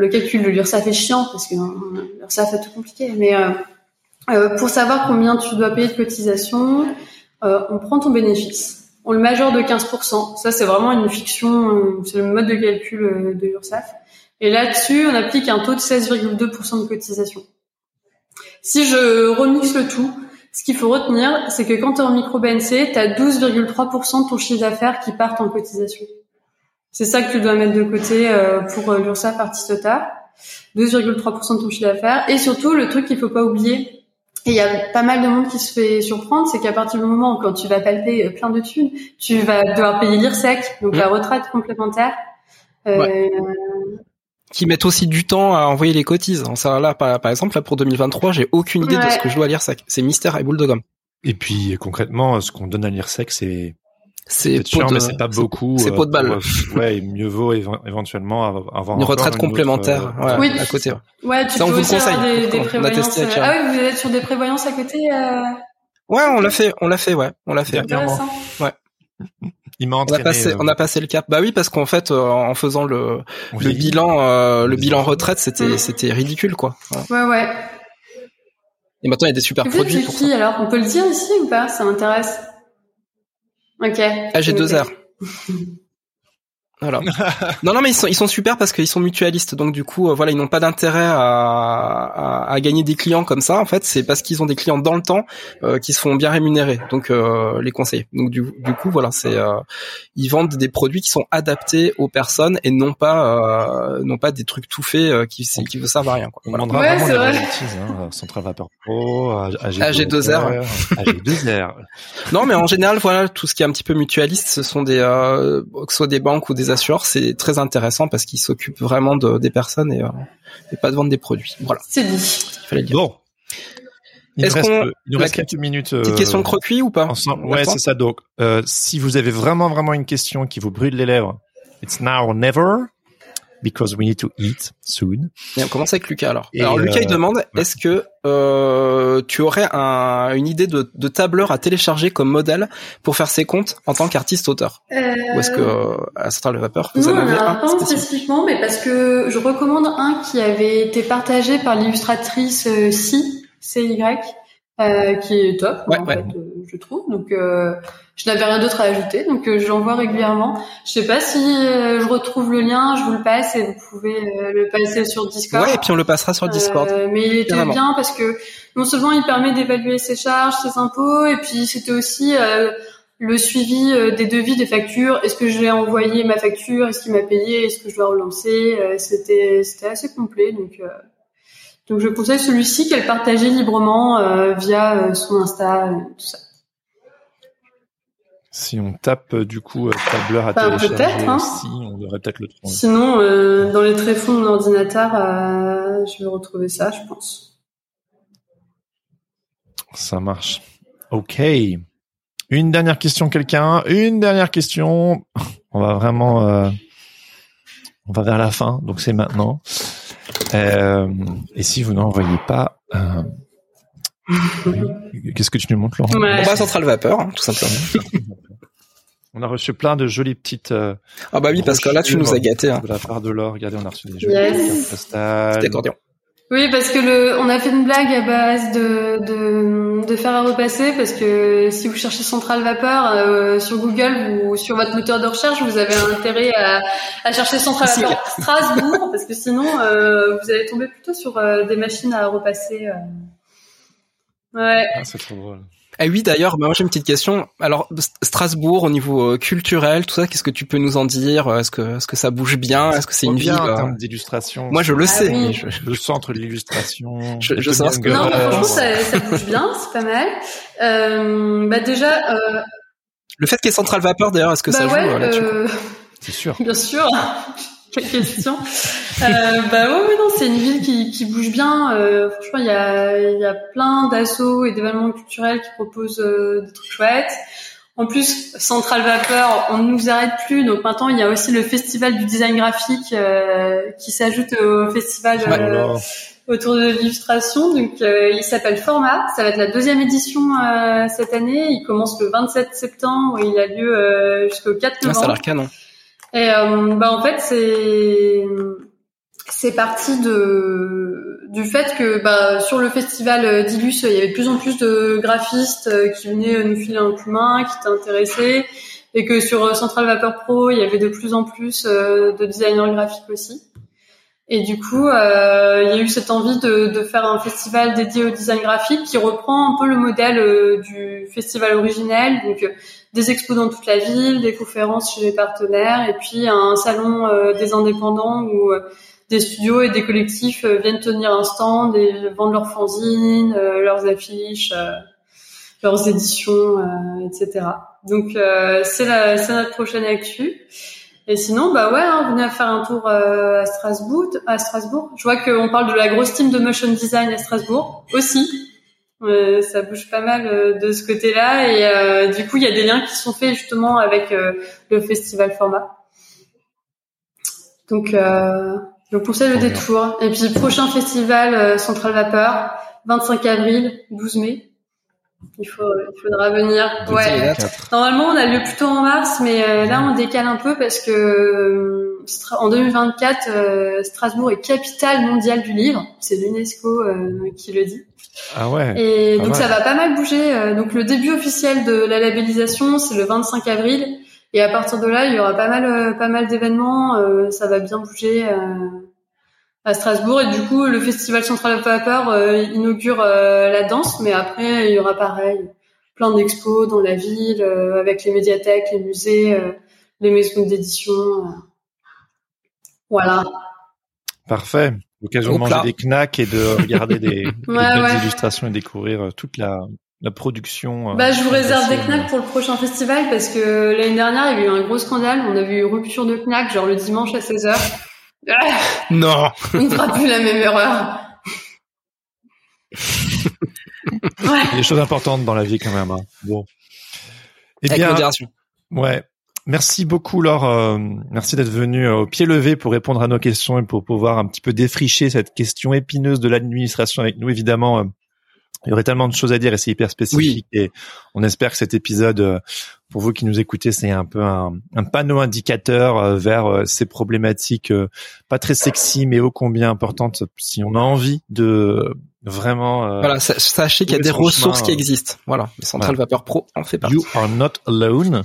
le calcul de l'URSSAF est chiant parce que euh, l'URSSAF est tout compliqué. Mais euh, euh, pour savoir combien tu dois payer de cotisation, on prend ton bénéfice. On le majore de 15%. Ça, c'est vraiment une fiction. c'est le mode de calcul de l'URSSAF. Et là-dessus, on applique un taux de 16,2% de cotisation. Si je remixe le tout, ce qu'il faut retenir, c'est que quand tu es en micro-BNC, tu as 12,3% de ton chiffre d'affaires qui partent en cotisation. C'est ça que tu dois mettre de côté euh, pour euh, l'URSSAF Artistota. 12,3% de ton chiffre d'affaires. Et surtout, le truc qu'il faut pas oublier, et il y a pas mal de monde qui se fait surprendre, c'est qu'à partir du moment où quand tu vas palper euh, plein de thunes, tu vas devoir payer l'IRSEC, donc la mmh. retraite complémentaire. Euh, qui mettent aussi du temps à envoyer les cotises. Ça, là, par, exemple, là, pour 2023, j'ai aucune idée de ce que je dois à l'IRSEC. C'est mystère et boule de gomme. Et puis, concrètement, ce qu'on donne à l'IRSEC, c'est c'est sûr, mais c'est pas beaucoup. C'est pot de balle. Euh, ouais, mieux vaut éventuellement avoir une retraite complémentaire euh, oui, à côté. Ouais, tu ça, peux on vous conseille. Des, des prévoyances. Euh, ah oui, vous êtes sur des prévoyances à côté. Ouais, on l'a fait, on l'a fait, ouais, on l'a fait. Ouais. Il m'a on a passé, on a passé le cap. Bah oui, parce qu'en fait, en faisant le, le bilan, le bilan retraite, c'était, mm. c'était ridicule, quoi. Ouais, ouais. Et maintenant, il y a des super produits pour qui, alors, on peut le dire ici ou pas? Ça m'intéresse. Ok. Ah, j'ai deux heures. Voilà. non, non, mais ils sont, ils sont super parce qu'ils sont mutualistes. Donc du coup, euh, voilà, ils n'ont pas d'intérêt à, à, à, gagner des clients comme ça. En fait, c'est parce qu'ils ont des clients dans le temps euh, qui se font bien rémunérer. Donc euh, les conseils. Donc du, du coup, voilà, c'est euh, ils vendent des produits qui sont adaptés aux personnes et non pas non pas des trucs tout faits qui qui vous servent à rien. Quoi. On demandera vraiment des hein, Central Vapor Pro, AG2R, AG2R. non, mais en général, voilà, tout ce qui est un petit peu mutualiste, ce sont des que ce soit des banques ou des assureurs, c'est très intéressant parce qu'ils s'occupent vraiment de, des personnes et, euh, et, pas de vendre des produits. Voilà. C'est dit. Il fallait dire. Bon. Il nous, reste, il nous reste quelques minutes. Petite question de croquis ou pas? ensemble. Ouais, c'est ça. Donc, euh, si vous avez vraiment vraiment une question qui vous brûle les lèvres, it's now or never because we need to eat soon. Et on commence avec Lucas alors. alors Lucas il euh, demande est-ce que euh, tu aurais un, une idée de, de, tableur à télécharger comme modèle pour faire ses comptes en tant qu'artiste auteur euh... Ou est-ce que euh, à Central Vapeur vous non, en avez un pas spécifiquement, mais parce que je recommande un qui avait été partagé par l'illustratrice euh, Si, CY, euh, qui est top, en fait, je trouve. Donc, euh, je n'avais rien d'autre à ajouter, donc euh, j'envoie régulièrement. Je sais pas si je retrouve le lien, je vous le passe et vous pouvez le passer sur Discord. Ouais, et puis on le passera sur Discord. mais il était bien parce que non seulement il permet d'évaluer ses charges, ses impôts, et puis c'était aussi le suivi des devis, des factures. Est-ce que j'ai envoyé ma facture? Est-ce qu'il m'a payé? Est-ce que je dois relancer? C'était c'était assez complet, donc. Donc je conseille celui-ci qu'elle partageait librement euh, via euh, son Insta, euh, tout ça. Si on tape du coup tableur à enfin, télécharger hein. aussi, on devrait peut-être le trouver. Sinon, dans les tréfonds de mon ordinateur, je vais retrouver ça, je pense. Ça marche. Ok. Une dernière question, quelqu'un? Une dernière question. On va vraiment, on va vers la fin, donc c'est maintenant. Euh, et si vous n'envoyez pas, euh, qu'est-ce que tu nous montres, Laurent? On va à Central Vapeur, hein, tout simplement. on a reçu plein de jolies petites. Euh, ah bah oui, parce que là, tu nous as gâtés. Hein. De la part de l'or, regardez, on a reçu des jolies yes. C'était oui, parce que le, on a fait une blague à base de, de, de faire à repasser, parce que si vous cherchez Central Vapeur euh, sur Google ou sur votre moteur de recherche, vous avez intérêt à, à chercher Central Vapeur Strasbourg, parce que sinon euh, vous allez tomber plutôt sur euh, des machines à repasser. Ouais. Ah, c'est trop drôle. Ah oui, d'ailleurs, bah, moi j'ai une petite question. Alors Strasbourg, au niveau euh, culturel, tout ça, qu'est-ce que tu peux nous en dire? Est-ce que est-ce que ça bouge bien? Est-ce que c'est une ville en euh, termes d'illustration Moi, je le ah sais. Oui. Je... Le centre de l'illustration. Je, je sais ce que. Non, franchement, ça, ça, bouge bien, c'est pas mal. Euh, bah déjà. Euh... Le fait qu'il y ait Central Vapeur, d'ailleurs, est-ce que bah ça ouais, joue là-dessus? C'est sûr. Bien sûr. Quelle question. euh, bah ouais, ouais non, c'est une ville qui, qui bouge bien. Euh, franchement, il y a, il y a plein d'assauts et d'événements culturels qui proposent euh, des trucs chouettes. En plus, Central Vapeur, on ne nous arrête plus. Donc maintenant, il y a aussi le festival du design graphique euh, qui s'ajoute au festival euh, autour de l'illustration. Donc euh, il s'appelle Format. Ça va être la deuxième édition euh, cette année. Il commence le 27 septembre et il a lieu jusqu'au 4 novembre. Ah, ça a l'air canon. Et euh, bah en fait c'est c'est parti de du fait que bah sur le festival d'Ilus il y avait de plus en plus de graphistes euh, qui venaient nous filer un coup main, qui étaient intéressés et que sur Central Vapor Pro il y avait de plus en plus euh, de designers graphiques aussi. Et du coup, euh, il y a eu cette envie de, de, faire un festival dédié au design graphique qui reprend un peu le modèle euh, du festival originel, donc euh, des expos dans toute la ville, des conférences chez les partenaires, et puis un salon euh, des indépendants où des studios et des collectifs viennent tenir un stand et vendre leurs fanzines, leurs affiches, leurs éditions, etc. Donc c'est notre prochaine actu. Et sinon, bah ouais, hein, venez faire un tour euh, à Strasbourg. À Strasbourg, je vois qu'on parle de la grosse team de motion design à Strasbourg aussi. Euh, ça bouge pas mal euh, de ce côté-là et euh, du coup, il y a des liens qui sont faits justement avec euh, le festival format. Donc, donc pour ça le détour. Et puis prochain festival Central Vapeur, 25 avril, 12 mai. Il, faut, il faudra venir. Ouais. Normalement, on a lieu plutôt en mars, mais euh, là, on décale un peu parce que euh, en 2024, euh, Strasbourg est capitale mondiale du livre. C'est l'UNESCO qui le dit. Ah ouais. Et donc ça va pas mal bouger. donc le début officiel de la labellisation, c'est le 25 avril. Et à partir de là, il y aura pas mal, pas mal d'événements. ça va bien bouger à Strasbourg et du coup le festival Central Vapeur euh, inaugure euh, la danse mais après il y aura pareil plein d'expos dans la ville euh, avec les médiathèques, les musées, les maisons d'édition voilà. Parfait. L'occasion de manger des knacks et de regarder des, illustrations et découvrir toute la, la production. Bah, je vous réserve des knacks pour le prochain festival parce que l'année dernière, il y a eu un gros scandale. On a vu une rupture de knacks, genre le dimanche à 16h. non. On ne fera plus la même erreur. Il y a des choses importantes dans la vie quand même. Hein. Bon. Eh bien, Ouais. Merci beaucoup Laure, euh, merci d'être venu euh, au pied levé pour répondre à nos questions et pour pouvoir un petit peu défricher cette question épineuse de l'administration avec nous. Évidemment, euh, il y aurait tellement de choses à dire et c'est hyper spécifique et on espère que cet épisode, pour vous qui nous écoutez, c'est un peu un, un panneau indicateur vers ces problématiques pas très sexy mais ô combien importantes si on a envie de vraiment. voilà, sachez qu'il y a des ressources qui existent. Voilà, Central Vapeur Pro en fait partie. You are not alone.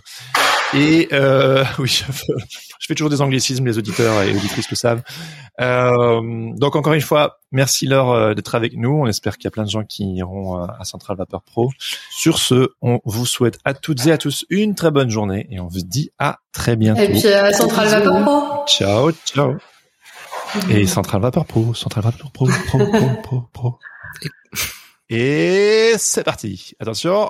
Et euh, oui, je fais toujours des anglicismes, les auditeurs et auditrices le savent. Euh, donc encore une fois, merci Laure euh, d'être avec nous. On espère qu'il y a plein de gens qui iront euh, à Central Vapeur Pro. Sur ce, on vous souhaite à toutes et à tous une très bonne journée et on vous dit à très bientôt. Et puis à Central Vapeur Pro. Ciao, ciao. Et Central Vapeur Pro, Central Vapeur Pro, Pro, Pro, Pro, Pro. Et c'est parti. Attention.